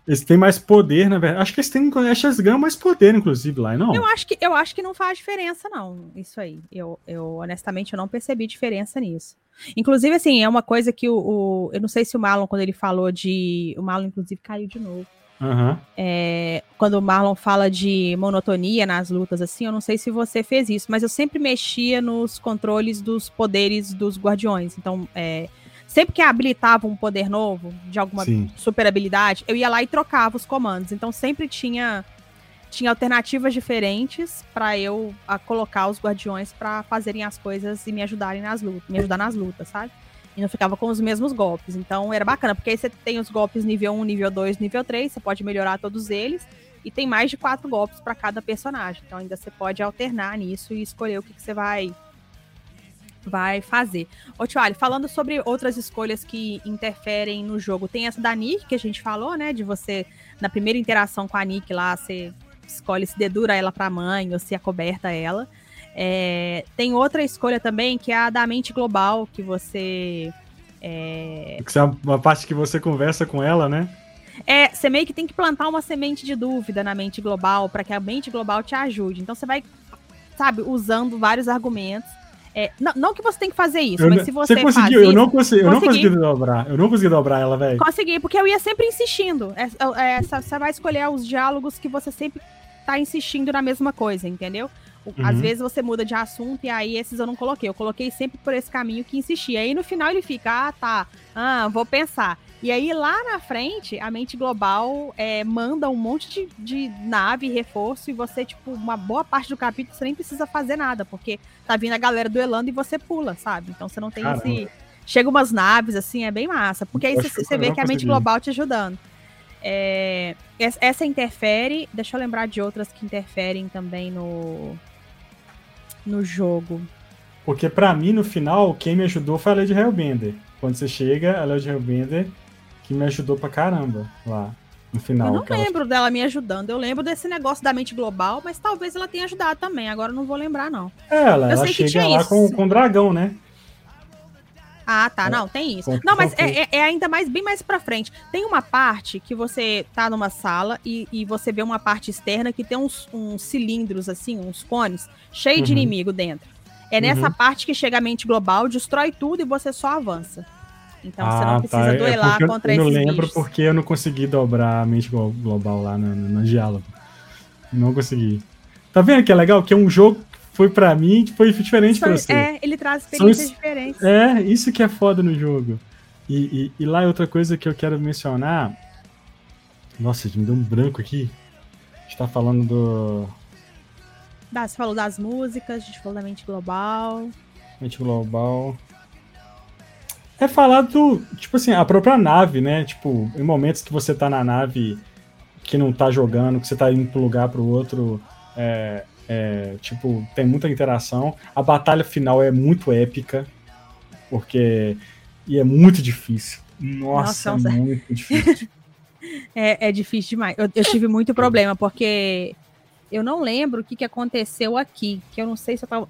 eles têm mais poder, na verdade. Acho que eles têm. Acho que eles ganham mais poder, inclusive, lá, não? Eu acho que, eu acho que não faz diferença, não. Isso aí. Eu, eu honestamente, eu não percebi diferença nisso. Inclusive, assim, é uma coisa que o, o, Eu não sei se o Marlon, quando ele falou de. O Marlon, inclusive, caiu de novo. Uhum. É, quando o Marlon fala de monotonia nas lutas, assim, eu não sei se você fez isso, mas eu sempre mexia nos controles dos poderes dos guardiões. Então, é, sempre que habilitava um poder novo, de alguma Sim. super habilidade, eu ia lá e trocava os comandos. Então sempre tinha tinha alternativas diferentes para eu a, colocar os guardiões para fazerem as coisas e me ajudarem nas lutas, me ajudar nas lutas, sabe? E não ficava com os mesmos golpes. Então era bacana, porque aí você tem os golpes nível 1, nível 2, nível 3, você pode melhorar todos eles. E tem mais de quatro golpes para cada personagem. Então ainda você pode alternar nisso e escolher o que, que você vai vai fazer. Ô, Tioali, falando sobre outras escolhas que interferem no jogo, tem essa da Nick que a gente falou, né? De você, na primeira interação com a Nick lá, você escolhe se dedura ela pra mãe ou se acoberta ela. É, tem outra escolha também, que é a da mente global, que você. É... Que é uma parte que você conversa com ela, né? É, você meio que tem que plantar uma semente de dúvida na mente global para que a mente global te ajude. Então você vai, sabe, usando vários argumentos é, não, não, que você tem que fazer isso, eu mas se você. Você conseguiu, eu não consegui, eu não consegui dobrar. Eu não consegui dobrar ela, velho. Consegui, porque eu ia sempre insistindo. É, é, é você vai escolher os diálogos que você sempre tá insistindo na mesma coisa, entendeu? Uhum. Às vezes você muda de assunto e aí esses eu não coloquei. Eu coloquei sempre por esse caminho que insistia. Aí no final ele fica, ah, tá, ah, vou pensar. E aí lá na frente, a mente global é, manda um monte de, de nave, reforço, e você, tipo, uma boa parte do capítulo você nem precisa fazer nada, porque tá vindo a galera duelando e você pula, sabe? Então você não tem Caramba. esse. Chega umas naves, assim, é bem massa. Porque aí você, você vê que a mente global te ajudando. É, essa interfere. Deixa eu lembrar de outras que interferem também no, no jogo. Porque para mim, no final, quem me ajudou foi a Lady Hellbender. Quando você chega, a Lady Hellbender que me ajudou pra caramba lá. No final. Eu não lembro ela... dela me ajudando. Eu lembro desse negócio da mente global, mas talvez ela tenha ajudado também. Agora eu não vou lembrar, não. É, ela, ela chega lá com, com o dragão, né? Ah, tá. É. Não, tem isso. Não, mas é, é, é, ainda mais bem mais pra frente. Tem uma parte que você tá numa sala e, e você vê uma parte externa que tem uns, uns cilindros, assim, uns cones, cheio uhum. de inimigo dentro. É nessa uhum. parte que chega a mente global, destrói tudo e você só avança. Então ah, você não precisa tá. É duelar é contra esses Eu não lembro bichos. porque eu não consegui dobrar a mente global lá no, no, no diálogo. Não consegui. Tá vendo que é legal? Que é um jogo foi para mim que foi diferente para você. É, ele traz experiências diferentes. É, isso que é foda no jogo. E, e, e, lá é outra coisa que eu quero mencionar. Nossa, me deu um branco aqui. A gente tá falando do. Da, você falou das músicas, a gente falou da mente global. Mente global. É falar do. Tipo assim, a própria nave, né? Tipo, em momentos que você tá na nave que não tá jogando, que você tá indo pro lugar pro outro. É, é, tipo, tem muita interação. A batalha final é muito épica, porque. E é muito difícil. Nossa, Nossa é muito difícil. é, é difícil demais. Eu, eu, tive muito problema, porque eu não lembro o que, que aconteceu aqui. Que eu não sei se tava,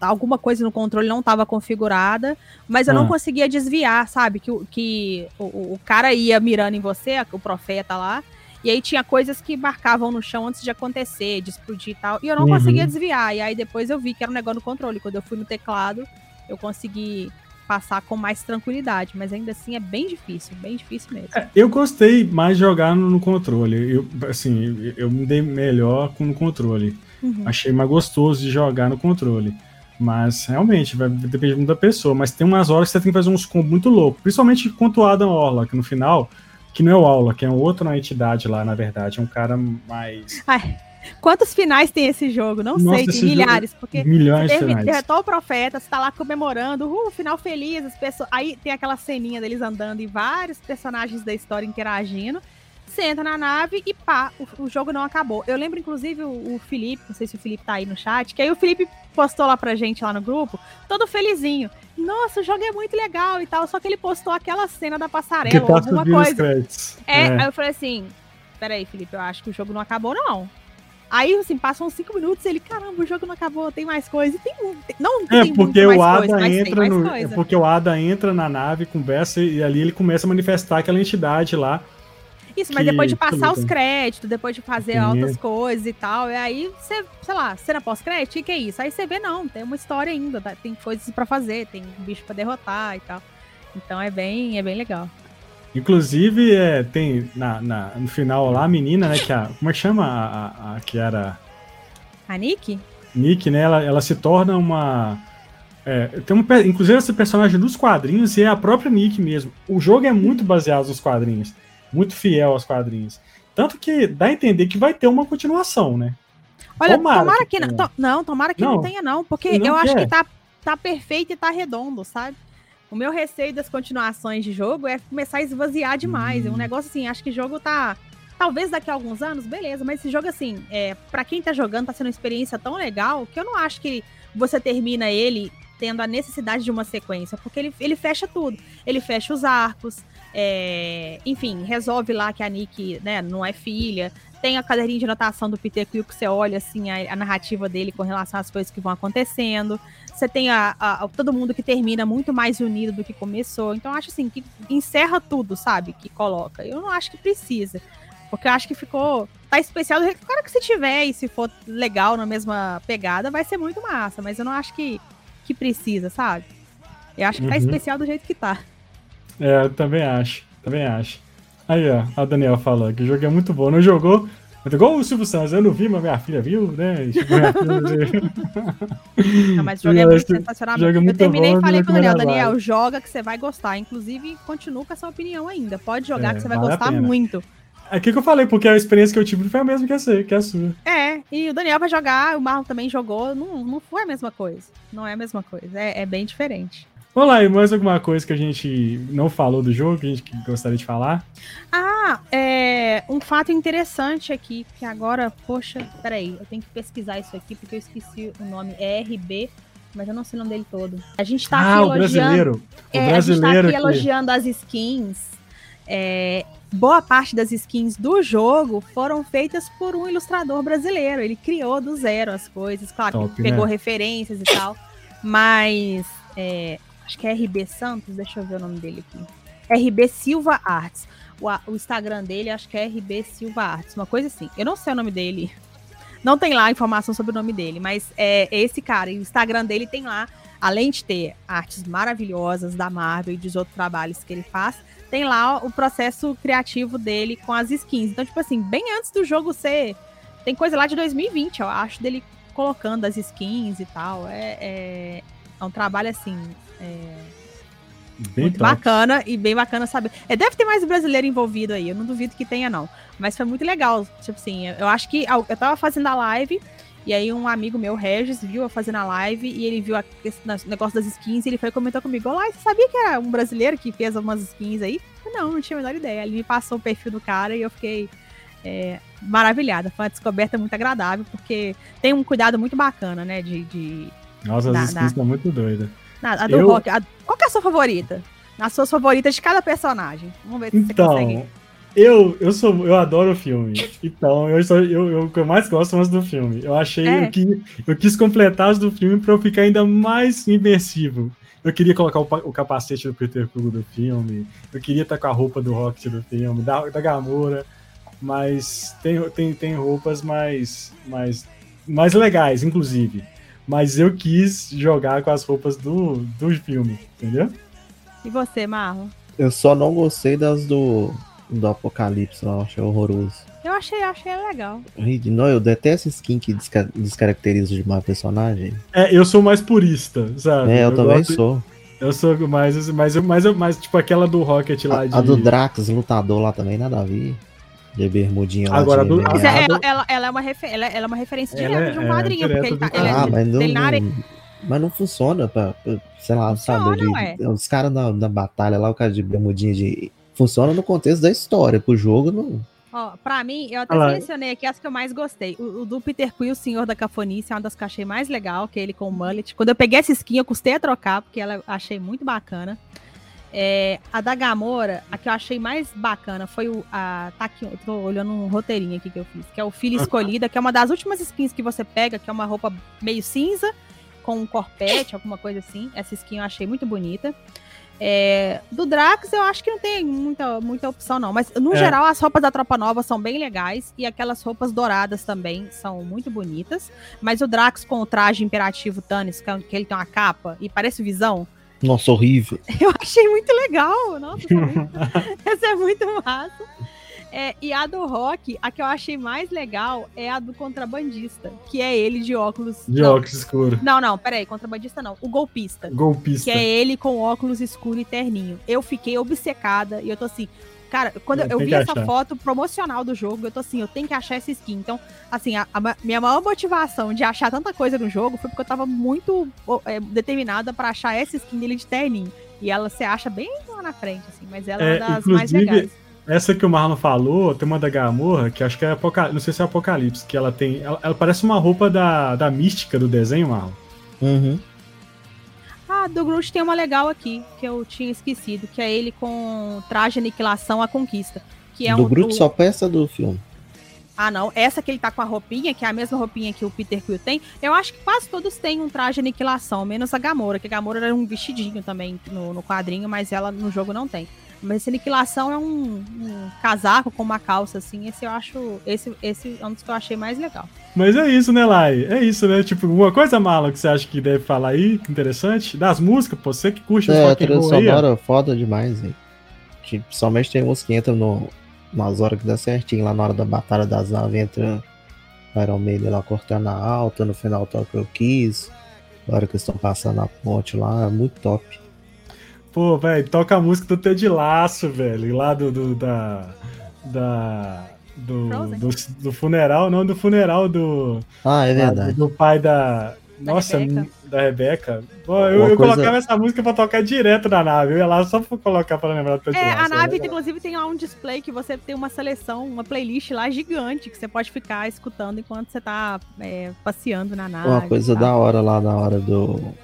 alguma coisa no controle não estava configurada, mas eu ah. não conseguia desviar, sabe? Que, que o, o cara ia mirando em você, o profeta lá. E aí tinha coisas que marcavam no chão antes de acontecer, de explodir e tal. E eu não uhum. conseguia desviar. E aí depois eu vi que era um negócio no controle. Quando eu fui no teclado, eu consegui passar com mais tranquilidade, mas ainda assim é bem difícil, bem difícil mesmo. É, eu gostei mais de jogar no, no, controle. Eu, assim, eu me dei melhor com o controle. Uhum. Achei mais gostoso de jogar no controle. Mas realmente, vai depender muito da pessoa. Mas tem umas horas que você tem que fazer uns combos muito loucos. Principalmente contra o Adam Orlock no final, que não é o Aula, que é outra entidade lá, na verdade. É um cara mais. Ai, Quantos finais tem esse jogo? Não Nossa, sei, tem milhares. Porque milhões de finais. derrotou o profeta, você tá lá comemorando, uh, final feliz, as pessoas. Aí tem aquela ceninha deles andando e vários personagens da história interagindo. Você entra na nave e pá, o, o jogo não acabou. Eu lembro, inclusive, o, o, Felipe, não sei se o Felipe tá aí no chat, que aí o Felipe postou lá pra gente lá no grupo, todo felizinho. Nossa, o jogo é muito legal e tal, só que ele postou aquela cena da passarela, alguma coisa. É, é, aí eu falei assim: peraí, Felipe, eu acho que o jogo não acabou, não. Aí, assim, passam cinco minutos e ele, caramba, o jogo não acabou, tem mais coisa. E tem, não é, tem porque o Ada coisa, entra no, É porque o Ada entra na nave, conversa e ali ele começa a manifestar aquela entidade lá. Isso, mas depois de passar os créditos, depois de fazer altas coisas e tal, e aí você, sei lá, cena pós-crédito, o que é isso? Aí você vê, não, tem uma história ainda, tá? tem coisas para fazer, tem um bicho para derrotar e tal. Então é bem, é bem legal. Inclusive, é, tem na, na, no final lá a menina, né? Que a, como é que chama a, a, a que era. A Nick? Nick, né? Ela, ela se torna uma. É, tem um, inclusive, esse personagem dos quadrinhos e é a própria Nick mesmo. O jogo é muito baseado nos quadrinhos, muito fiel aos quadrinhos. Tanto que dá a entender que vai ter uma continuação, né? Olha, tomara, tomara que, que não. To, não, tomara que não, não tenha, não, porque não eu quer. acho que tá, tá perfeito e tá redondo, sabe? O meu receio das continuações de jogo é começar a esvaziar demais. Hum. É um negócio assim, acho que o jogo tá. Talvez daqui a alguns anos, beleza, mas esse jogo, assim, é, para quem tá jogando, tá sendo uma experiência tão legal que eu não acho que você termina ele tendo a necessidade de uma sequência, porque ele, ele fecha tudo. Ele fecha os arcos, é, enfim, resolve lá que a Nick né, não é filha. Tem a cadeirinha de anotação do Peter Quill que você olha assim a, a narrativa dele com relação às coisas que vão acontecendo. Você tem a, a, todo mundo que termina muito mais unido do que começou. Então, acho assim, que encerra tudo, sabe? Que coloca. Eu não acho que precisa. Porque eu acho que ficou. Tá especial do jeito. Claro que se tiver e se for legal na mesma pegada, vai ser muito massa. Mas eu não acho que, que precisa, sabe? Eu acho que tá uhum. tá especial do jeito que tá. É, eu também acho. Também acho. Aí, ó, a Daniel falou que o jogo é muito bom. Não jogou, Igual o Silvio Santos, eu não vi, mas minha filha viu, né? não, mas o jogo é muito sensacional. É muito eu terminei bom, e falei pro Daniel, Daniel, joga que você vai gostar. Inclusive, continuo com essa opinião ainda. Pode jogar é, que você vai vale gostar muito. É que eu falei, porque a experiência que eu tive foi a mesma que a, sua, que a sua. É, e o Daniel vai jogar, o Marlon também jogou, não, não foi a mesma coisa. Não é a mesma coisa, é, é bem diferente. Vamos lá, e mais alguma coisa que a gente não falou do jogo, que a gente gostaria de falar? Ah, é um fato interessante aqui, que agora, poxa, peraí, eu tenho que pesquisar isso aqui, porque eu esqueci o nome, é RB, mas eu não sei o nome dele todo. A gente tá ah, aqui elogiando... Brasileiro. O é, brasileiro a gente tá aqui, aqui. elogiando as skins. É, boa parte das skins do jogo foram feitas por um ilustrador brasileiro. Ele criou do zero as coisas, claro, Top, pegou né? referências e tal, mas é, acho que é RB Santos, deixa eu ver o nome dele aqui. RB Silva Arts. O, o, Instagram dele acho que é RB Silva Arts, uma coisa assim. Eu não sei o nome dele. Não tem lá informação sobre o nome dele, mas é, é esse cara. E o Instagram dele tem lá, além de ter artes maravilhosas da Marvel e dos outros trabalhos que ele faz, tem lá o processo criativo dele com as skins. Então, tipo assim, bem antes do jogo ser. Tem coisa lá de 2020, eu acho, dele colocando as skins e tal. É, é, é um trabalho assim é, muito top. bacana e bem bacana saber. É, deve ter mais brasileiro envolvido aí, eu não duvido que tenha, não. Mas foi muito legal. Tipo assim, eu acho que eu tava fazendo a live. E aí um amigo meu, Regis, viu eu fazendo a live e ele viu o negócio das skins e ele foi comentar comigo, olá, você sabia que era um brasileiro que fez algumas skins aí? Eu, não, não tinha a menor ideia. Ele me passou o perfil do cara e eu fiquei é, maravilhada. Foi uma descoberta muito agradável, porque tem um cuidado muito bacana, né? De. de Nossa, as skins estão muito doidas. A, do eu... Rock. A, qual que é a sua favorita? As suas favoritas de cada personagem. Vamos ver se então, você consegue. Eu, eu, sou, eu adoro o filme. Então, eu, sou, eu, eu, eu mais gosto são as do filme. Eu achei é. que eu quis completar as do filme para eu ficar ainda mais imersivo. Eu queria colocar o, o capacete do Peter Quill do filme. Eu queria estar com a roupa do Rocket do filme, da, da Gamora. Mas tem, tem, tem roupas mais, mais, mais legais, inclusive. Mas eu quis jogar com as roupas do, do filme, entendeu? E você, Marlon? Eu só não gostei das do, do Apocalipse, eu achei horroroso. Eu achei, achei legal. Não, eu detesto skin que desca descaracteriza demais o personagem. É, eu sou mais purista, sabe? É, eu, eu também gosto... sou. Eu sou mais, mais, mais, mais, tipo aquela do Rocket lá a, de. A do Drax, lutador lá também, nada a ver. De bermudinha lá. Agora, do, ela, ela, ela, é uma refer, ela, ela, é uma referência direta é, de um é, quadrinho, porque ele tá. Ele ah, é, mas não, não, mas não funciona pra, pra sei lá, funciona, sabe? De, os caras na, na batalha lá, o cara de bermudinha de. Funciona no contexto da história, pro jogo não. Ó, pra mim, eu até Olá. selecionei aqui as que eu mais gostei. O, o, do Peter Quill, o Senhor da Cafonice, é uma das que eu achei mais legal, que é ele com o mullet. Quando eu peguei essa skin, eu custei a trocar, porque ela achei muito bacana. É, a da Gamora, a que eu achei mais bacana foi o. A, tá aqui, eu tô olhando um roteirinho aqui que eu fiz, que é o Filho Escolhida, que é uma das últimas skins que você pega, que é uma roupa meio cinza, com um corpete, alguma coisa assim. Essa skin eu achei muito bonita. É, do Drax, eu acho que não tem muita, muita opção, não. Mas, no é. geral, as roupas da Tropa Nova são bem legais. E aquelas roupas douradas também são muito bonitas. Mas o Drax com o traje imperativo Thanos, que, é ele tem uma capa e parece visão. Nossa, horrível. Eu achei muito legal. Nossa, essa é muito massa. É, e a do rock, a que eu achei mais legal é a do contrabandista, que é ele de óculos. De não, óculos escuro. Não, não, peraí, contrabandista não. O golpista. Golpista. Que é ele com óculos escuro e terninho. Eu fiquei obcecada e eu tô assim. Cara, quando eu, eu vi essa achar. foto promocional do jogo, eu tô assim, eu tenho que achar essa skin. Então, assim, a, a minha maior motivação de achar tanta coisa no jogo foi porque eu tava muito é, determinada para achar essa skin dele de terninho. E ela se acha bem lá na frente, assim, mas ela é, é uma das mais legais essa que o Marlon falou, tem uma da Gamorra, que acho que é Apocalipse, não sei se é Apocalipse, que ela tem. Ela, ela, parece uma roupa da, da mística do desenho, Marlon. Uhum. Ah, do Groot tem uma legal aqui, que eu tinha esquecido, que é ele com traje aniquilação à conquista. Que é do um, Groot só peça do filme. Ah, não. Essa que ele tá com a roupinha, que é a mesma roupinha que o Peter Quill tem, eu acho que quase todos têm um traje de aniquilação, menos a Gamora, que a Gamora era um vestidinho também no, no quadrinho, mas ela no jogo não tem. Mas essa aniquilação é um, um, casaco com uma calça, assim. Esse eu acho. Esse, esse é um dos que eu achei mais legal. Mas é isso, né, Lai? É isso, né? Tipo, uma coisa mala que você acha que deve falar aí, interessante. Das músicas, pô, você que curte é, a trilha sonora aí, foda demais, hein? Tipo, somente tem uns que entram no, nas horas que dá certinho, lá na hora da batalha das naves, entra Iron Maiden lá cortando a alta, no final toca o Kiss, na hora que estão passando a ponte lá, é muito top. Pô, velho, toca a música do Ted Laço, velho, lá do, do da. Da. Do, do, do, funeral, não, do funeral do. Ah, é verdade. Do, do pai da. Nossa, Rebeca. da Rebeca. Pô, eu, eu coisa... colocava essa música pra tocar direto na nave. Eu ia lá só pra colocar pra lembrar do Ted É, Laço, a nave, é inclusive, tem lá um display que você tem uma seleção, uma playlist lá gigante que você pode ficar escutando enquanto você tá é, passeando na nave. Uma coisa da hora lá na hora do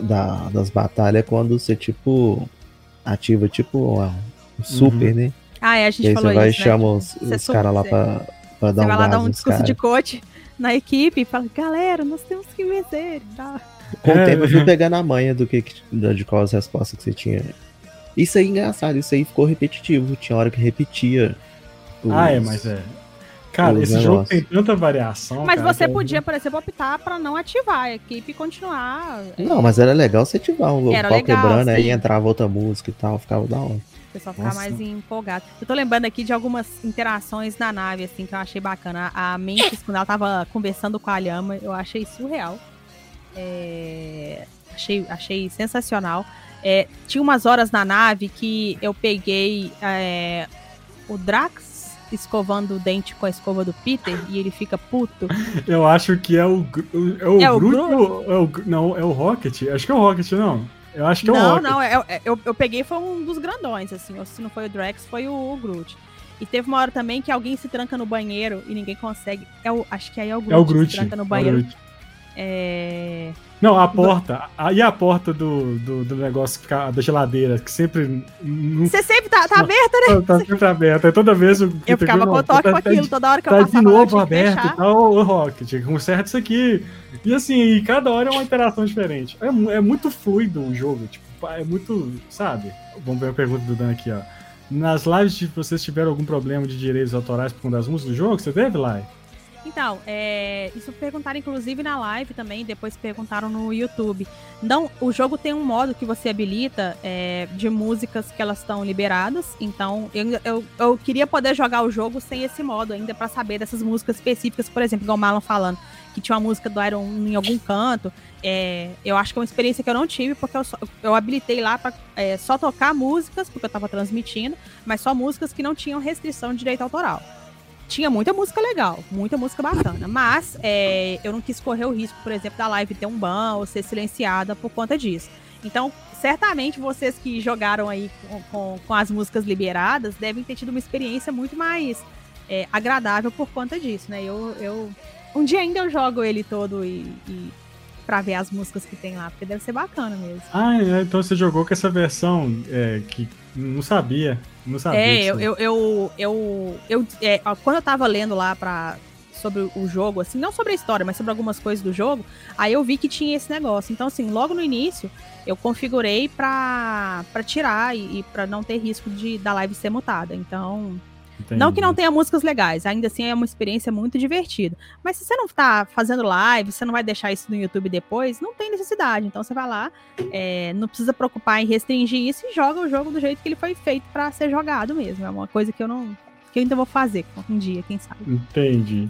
da, das batalhas é quando você, tipo, ativa, tipo, um super, uhum. né? Ah, é, a gente e aí falou você vai e chama os, os caras lá pra, pra dar você um vai lá dar um discurso cara. de coach na equipe e fala, galera, nós temos que vencer e tal. Com o é, tempo eu fui pegando a manha do que, de qual as respostas que você tinha. Isso aí é engraçado, isso aí ficou repetitivo. Tinha hora que repetia. Os... Ah, é, mas é. Cara, esse negócios. jogo tem tanta variação. Mas cara, você podia, por exemplo, optar para não ativar a equipe e continuar. É. Não, mas era legal você ativar o era pau legal, quebrando, sim. aí entrava outra música e tal, ficava da hora. O pessoal ficava mais empolgado. Eu tô lembrando aqui de algumas interações na nave, assim, que eu achei bacana. A Mantis, quando ela tava conversando com a Lhama, eu achei surreal. É... Achei, achei sensacional. É, tinha umas horas na nave que eu peguei é, o Drax escovando o dente com a escova do Peter e ele fica puto. Eu acho que é o, é o, é o Groot. É o, não, é o Rocket. Acho que é o Rocket, não. Eu acho que é o não, Rocket. Não, não, é, é, eu, eu peguei foi um dos grandões, assim. Ou se não foi o Drax, foi o, o Groot. E teve uma hora também que alguém se tranca no banheiro e ninguém consegue. É o, acho que aí é o Groot, é o Groot se tranca no banheiro. É, não, a porta. A, e a porta do, do, do, negócio da geladeira, que sempre. Você sempre tá, tá aberta, né? Tá sempre aberta. E toda vez eu. Eu ficava com toque com aquilo, toda hora que tá eu passava. de novo aberto e tal, o Rocket, conserta isso aqui. E assim, e cada hora é uma interação diferente. É, é muito fluido o jogo, tipo, é muito. Sabe? Vamos ver a pergunta do Dan aqui, ó. Nas lives, vocês tiveram algum problema de direitos autorais por conta das músicas do jogo? Você teve, Lai? Então, é, isso perguntaram inclusive na live também, depois perguntaram no YouTube. Não, o jogo tem um modo que você habilita é, de músicas que elas estão liberadas. Então, eu, eu, eu, queria poder jogar o jogo sem esse modo ainda para saber dessas músicas específicas, por exemplo, igual o Marlon falando, que tinha uma música do Iron em algum canto. É, eu acho que é uma experiência que eu não tive, porque eu, só, eu habilitei lá para é, só tocar músicas, porque eu estava transmitindo, mas só músicas que não tinham restrição de direito autoral tinha muita música legal, muita música bacana. Mas é, eu não quis correr o risco, por exemplo, da live ter um ban ou ser silenciada por conta disso. Então, certamente vocês que jogaram aí com, com, com as músicas liberadas devem ter tido uma experiência muito mais é, agradável por conta disso, né? Eu, eu um dia ainda eu jogo ele todo e, e para ver as músicas que tem lá, porque deve ser bacana mesmo. Ah, é, então você jogou com essa versão é, que não sabia. Não sabia. É, eu, eu, eu, eu, eu é, quando eu tava lendo lá pra, sobre o jogo, assim, não sobre a história, mas sobre algumas coisas do jogo, aí eu vi que tinha esse negócio. Então, assim, logo no início, eu configurei pra, pra tirar e, e pra não ter risco de da live ser mutada. Então, Entendi. Não que não tenha músicas legais, ainda assim é uma experiência muito divertida. Mas se você não tá fazendo live, você não vai deixar isso no YouTube depois, não tem necessidade. Então você vai lá, é, não precisa preocupar em restringir isso e joga o jogo do jeito que ele foi feito para ser jogado mesmo. É uma coisa que eu não. que eu ainda vou fazer um dia, quem sabe. Entendi.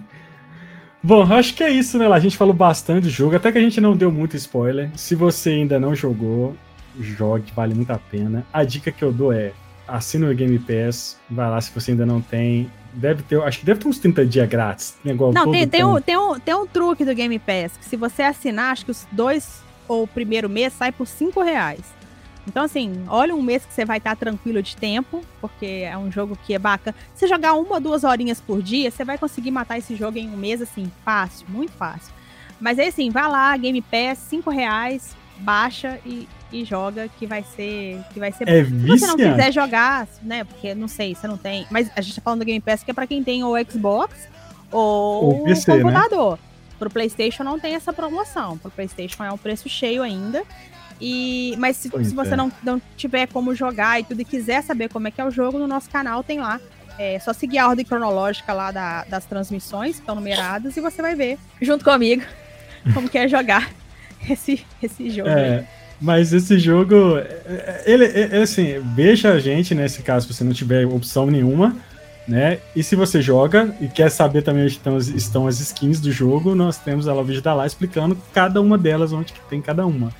Bom, acho que é isso, né? A gente falou bastante do jogo, até que a gente não deu muito spoiler. Se você ainda não jogou, jogue, vale muito a pena. A dica que eu dou é assina o Game Pass, vai lá se você ainda não tem. Deve ter, acho que deve ter uns 30 dias grátis. Igual não, tem, tem, um, tem, um, tem um truque do Game Pass, que se você assinar, acho que os dois ou o primeiro mês sai por 5 reais. Então, assim, olha um mês que você vai estar tranquilo de tempo, porque é um jogo que é bacana. Se jogar uma ou duas horinhas por dia, você vai conseguir matar esse jogo em um mês, assim, fácil, muito fácil. Mas aí, assim, vai lá, Game Pass, 5 reais, baixa e, e joga, que vai ser. Que vai ser é Se você não quiser jogar, né? Porque não sei, você não tem. Mas a gente tá falando do Game Pass que é pra quem tem o Xbox ou o, PC, o né? computador. Né? Pro PlayStation não tem essa promoção. Pro PlayStation é um preço cheio ainda. E, mas se, se você é. não, não tiver como jogar e tudo e quiser saber como é que é o jogo, no nosso canal tem lá. É só seguir a ordem cronológica lá da, das transmissões, que estão numeradas, e você vai ver, junto comigo, como que é jogar esse, esse jogo. É, mas esse jogo, ele, é, assim, veja a gente, nesse caso, se você não tiver opção nenhuma, né? E se você joga e quer saber também onde estão, estão as skins do jogo, nós temos ela o vídeo da lá explicando cada uma delas, onde que tem cada uma.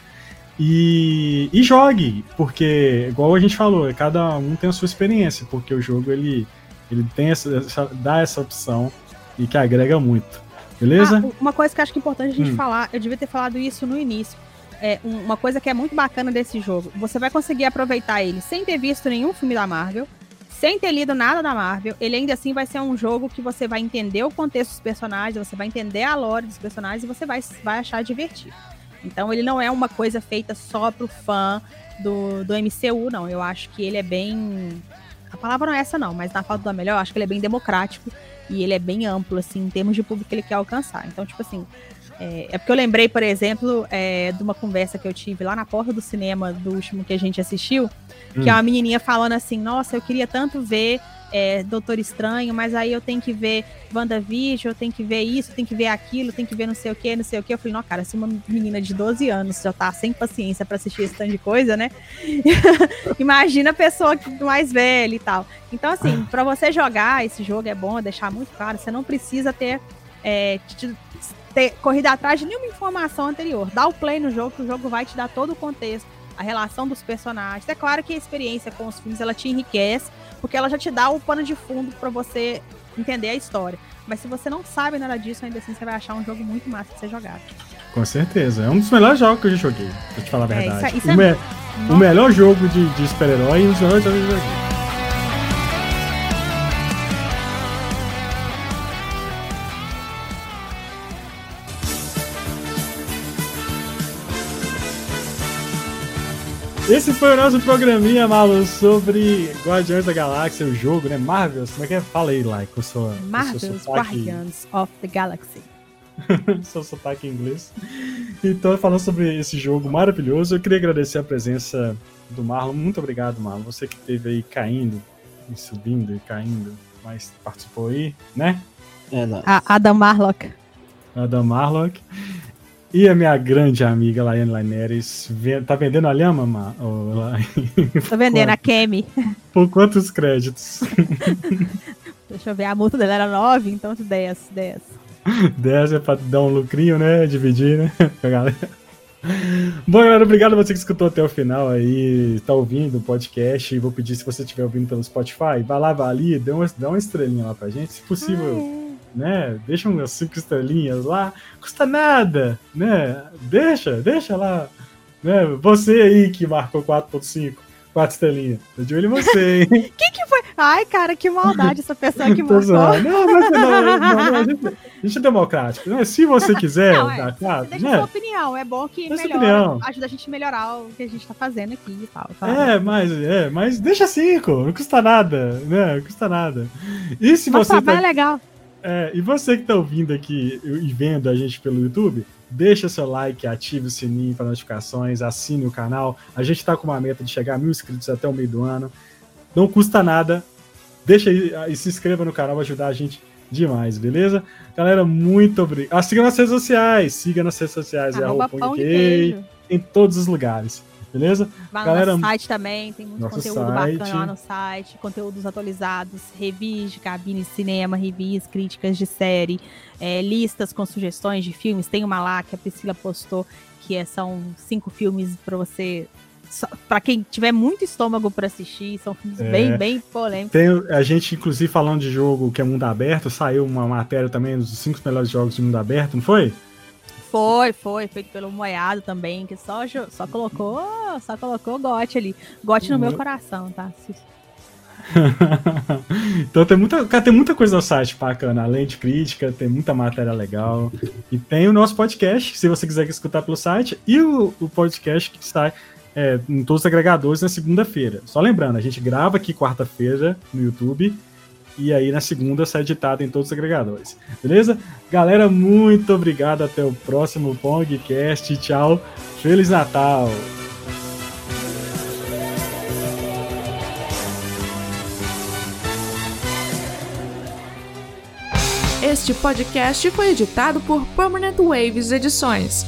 E, e jogue, porque, igual a gente falou, cada um tem a sua experiência, porque o jogo ele, ele tem essa, essa dá essa opção e que agrega muito. Beleza? Ah, uma coisa que acho que é importante a gente hum. falar, eu devia ter falado isso no início. É, uma coisa que é muito bacana desse jogo, você vai conseguir aproveitar ele sem ter visto nenhum filme da Marvel, sem ter lido nada da Marvel, ele ainda assim vai ser um jogo que você vai entender o contexto dos personagens, você vai entender a lore dos personagens e você vai, vai achar divertido. Então ele não é uma coisa feita só pro fã do, do MCU, não. Eu acho que ele é bem. A palavra não é essa, não, mas na falta da melhor, eu acho que ele é bem democrático e ele é bem amplo, assim, em termos de público que ele quer alcançar. Então, tipo assim, é, é porque eu lembrei, por exemplo, é, de uma conversa que eu tive lá na porta do cinema do último que a gente assistiu, hum. que é uma menininha falando assim, nossa, eu queria tanto ver é, Doutor Estranho, mas aí eu tenho que ver WandaVision, eu tenho que ver isso, eu tenho que ver aquilo, eu tenho que ver não sei o que, não sei o que. Eu falei, não, cara, se uma menina de 12 anos já tá sem paciência para assistir esse tanto de coisa, né? Imagina a pessoa mais velha e tal. Então, assim, para você jogar esse jogo é bom deixar muito claro, você não precisa ter, é, ter corrido atrás de nenhuma informação anterior. Dá o play no jogo, que o jogo vai te dar todo o contexto, a relação dos personagens. É claro que a experiência com os filmes ela te enriquece, porque ela já te dá o pano de fundo para você entender a história. Mas se você não sabe nada disso, ainda assim você vai achar um jogo muito massa de ser jogado. Com certeza. É um dos melhores jogos que eu já joguei, pra te falar a é, verdade. É, isso, isso o, é... me... o, melhor jogo de, de super-herói e um dos melhores jogos que eu joguei. Esse foi o nosso programinha, Malu, sobre Guardiões da Galáxia, o jogo, né? Marvels, como é que é? Fala aí, Lai, com sua. Marvels Guardians of the Galaxy. seu sotaque em inglês. Então, falando sobre esse jogo maravilhoso, eu queria agradecer a presença do Marlon. Muito obrigado, Marlon. Você que esteve aí caindo, e subindo e caindo. mas participou aí, né? É, a Adam Marlock. Adam Marlock. E a minha grande amiga Laiane Laineres, tá vendendo a lhama, Ma? Tô vendendo a Kemi. Por quantos créditos? Deixa eu ver, a multa dela era 9, então 10, 10. 10 é pra dar um lucrinho, né? Dividir, né? Com a galera. Bom, galera, obrigado a você que escutou até o final aí, tá ouvindo o podcast. Vou pedir, se você estiver ouvindo pelo Spotify, vai lá, vai ali, dá uma, dá uma estrelinha lá pra gente, se possível. Ah, é né? Deixa umas cinco estrelinhas lá, custa nada, né? Deixa, deixa lá. Né? Você aí que marcou 4.5, 4 estrelinhas. Tô de olho em você, hein? que que foi? Ai, cara, que maldade essa pessoa que marcou. Não, não, não, não, não, a, gente, a gente é democrático. Né? Se você quiser, não, é, tá, deixa né? sua opinião. É bom que melhora, opinião. ajuda a gente a melhorar o que a gente tá fazendo aqui e tal. Tá? É, mas, é, mas deixa cinco, não custa nada, né? Não custa nada. E se Nossa, você. Tá... é legal. É, e você que está ouvindo aqui e vendo a gente pelo YouTube, deixa seu like, ative o sininho para notificações, assine o canal. A gente está com uma meta de chegar a mil inscritos até o meio do ano. Não custa nada. Deixa aí e se inscreva no canal, vai ajudar a gente demais, beleza? Galera, muito obrigado. Ah, siga nas redes sociais. Siga nas redes sociais. é arroba pão em todos os lugares. Beleza? Vai Galera, no site também, tem muito conteúdo site. bacana lá no site, conteúdos atualizados, reviews de cabine cinema, reviews, críticas de série, é, listas com sugestões de filmes. Tem uma lá que a Priscila postou, que é, são cinco filmes para você para quem tiver muito estômago para assistir, são filmes é, bem, bem polêmicos. Tem a gente, inclusive, falando de jogo que é mundo aberto, saiu uma matéria também dos cinco melhores jogos de mundo aberto, não foi? Foi, foi, feito pelo Moiado também, que só, só colocou, só colocou gote ali. Gote no meu uhum. coração, tá? então tem muita, cara, tem muita coisa no site bacana, além de crítica, tem muita matéria legal. E tem o nosso podcast, se você quiser escutar pelo site, e o, o podcast que sai é, em todos os agregadores na segunda-feira. Só lembrando, a gente grava aqui quarta-feira no YouTube e aí na segunda sai editado em todos os agregadores. Beleza? Galera, muito obrigado. Até o próximo Pongcast. Tchau. Feliz Natal. Este podcast foi editado por Permanent Waves Edições.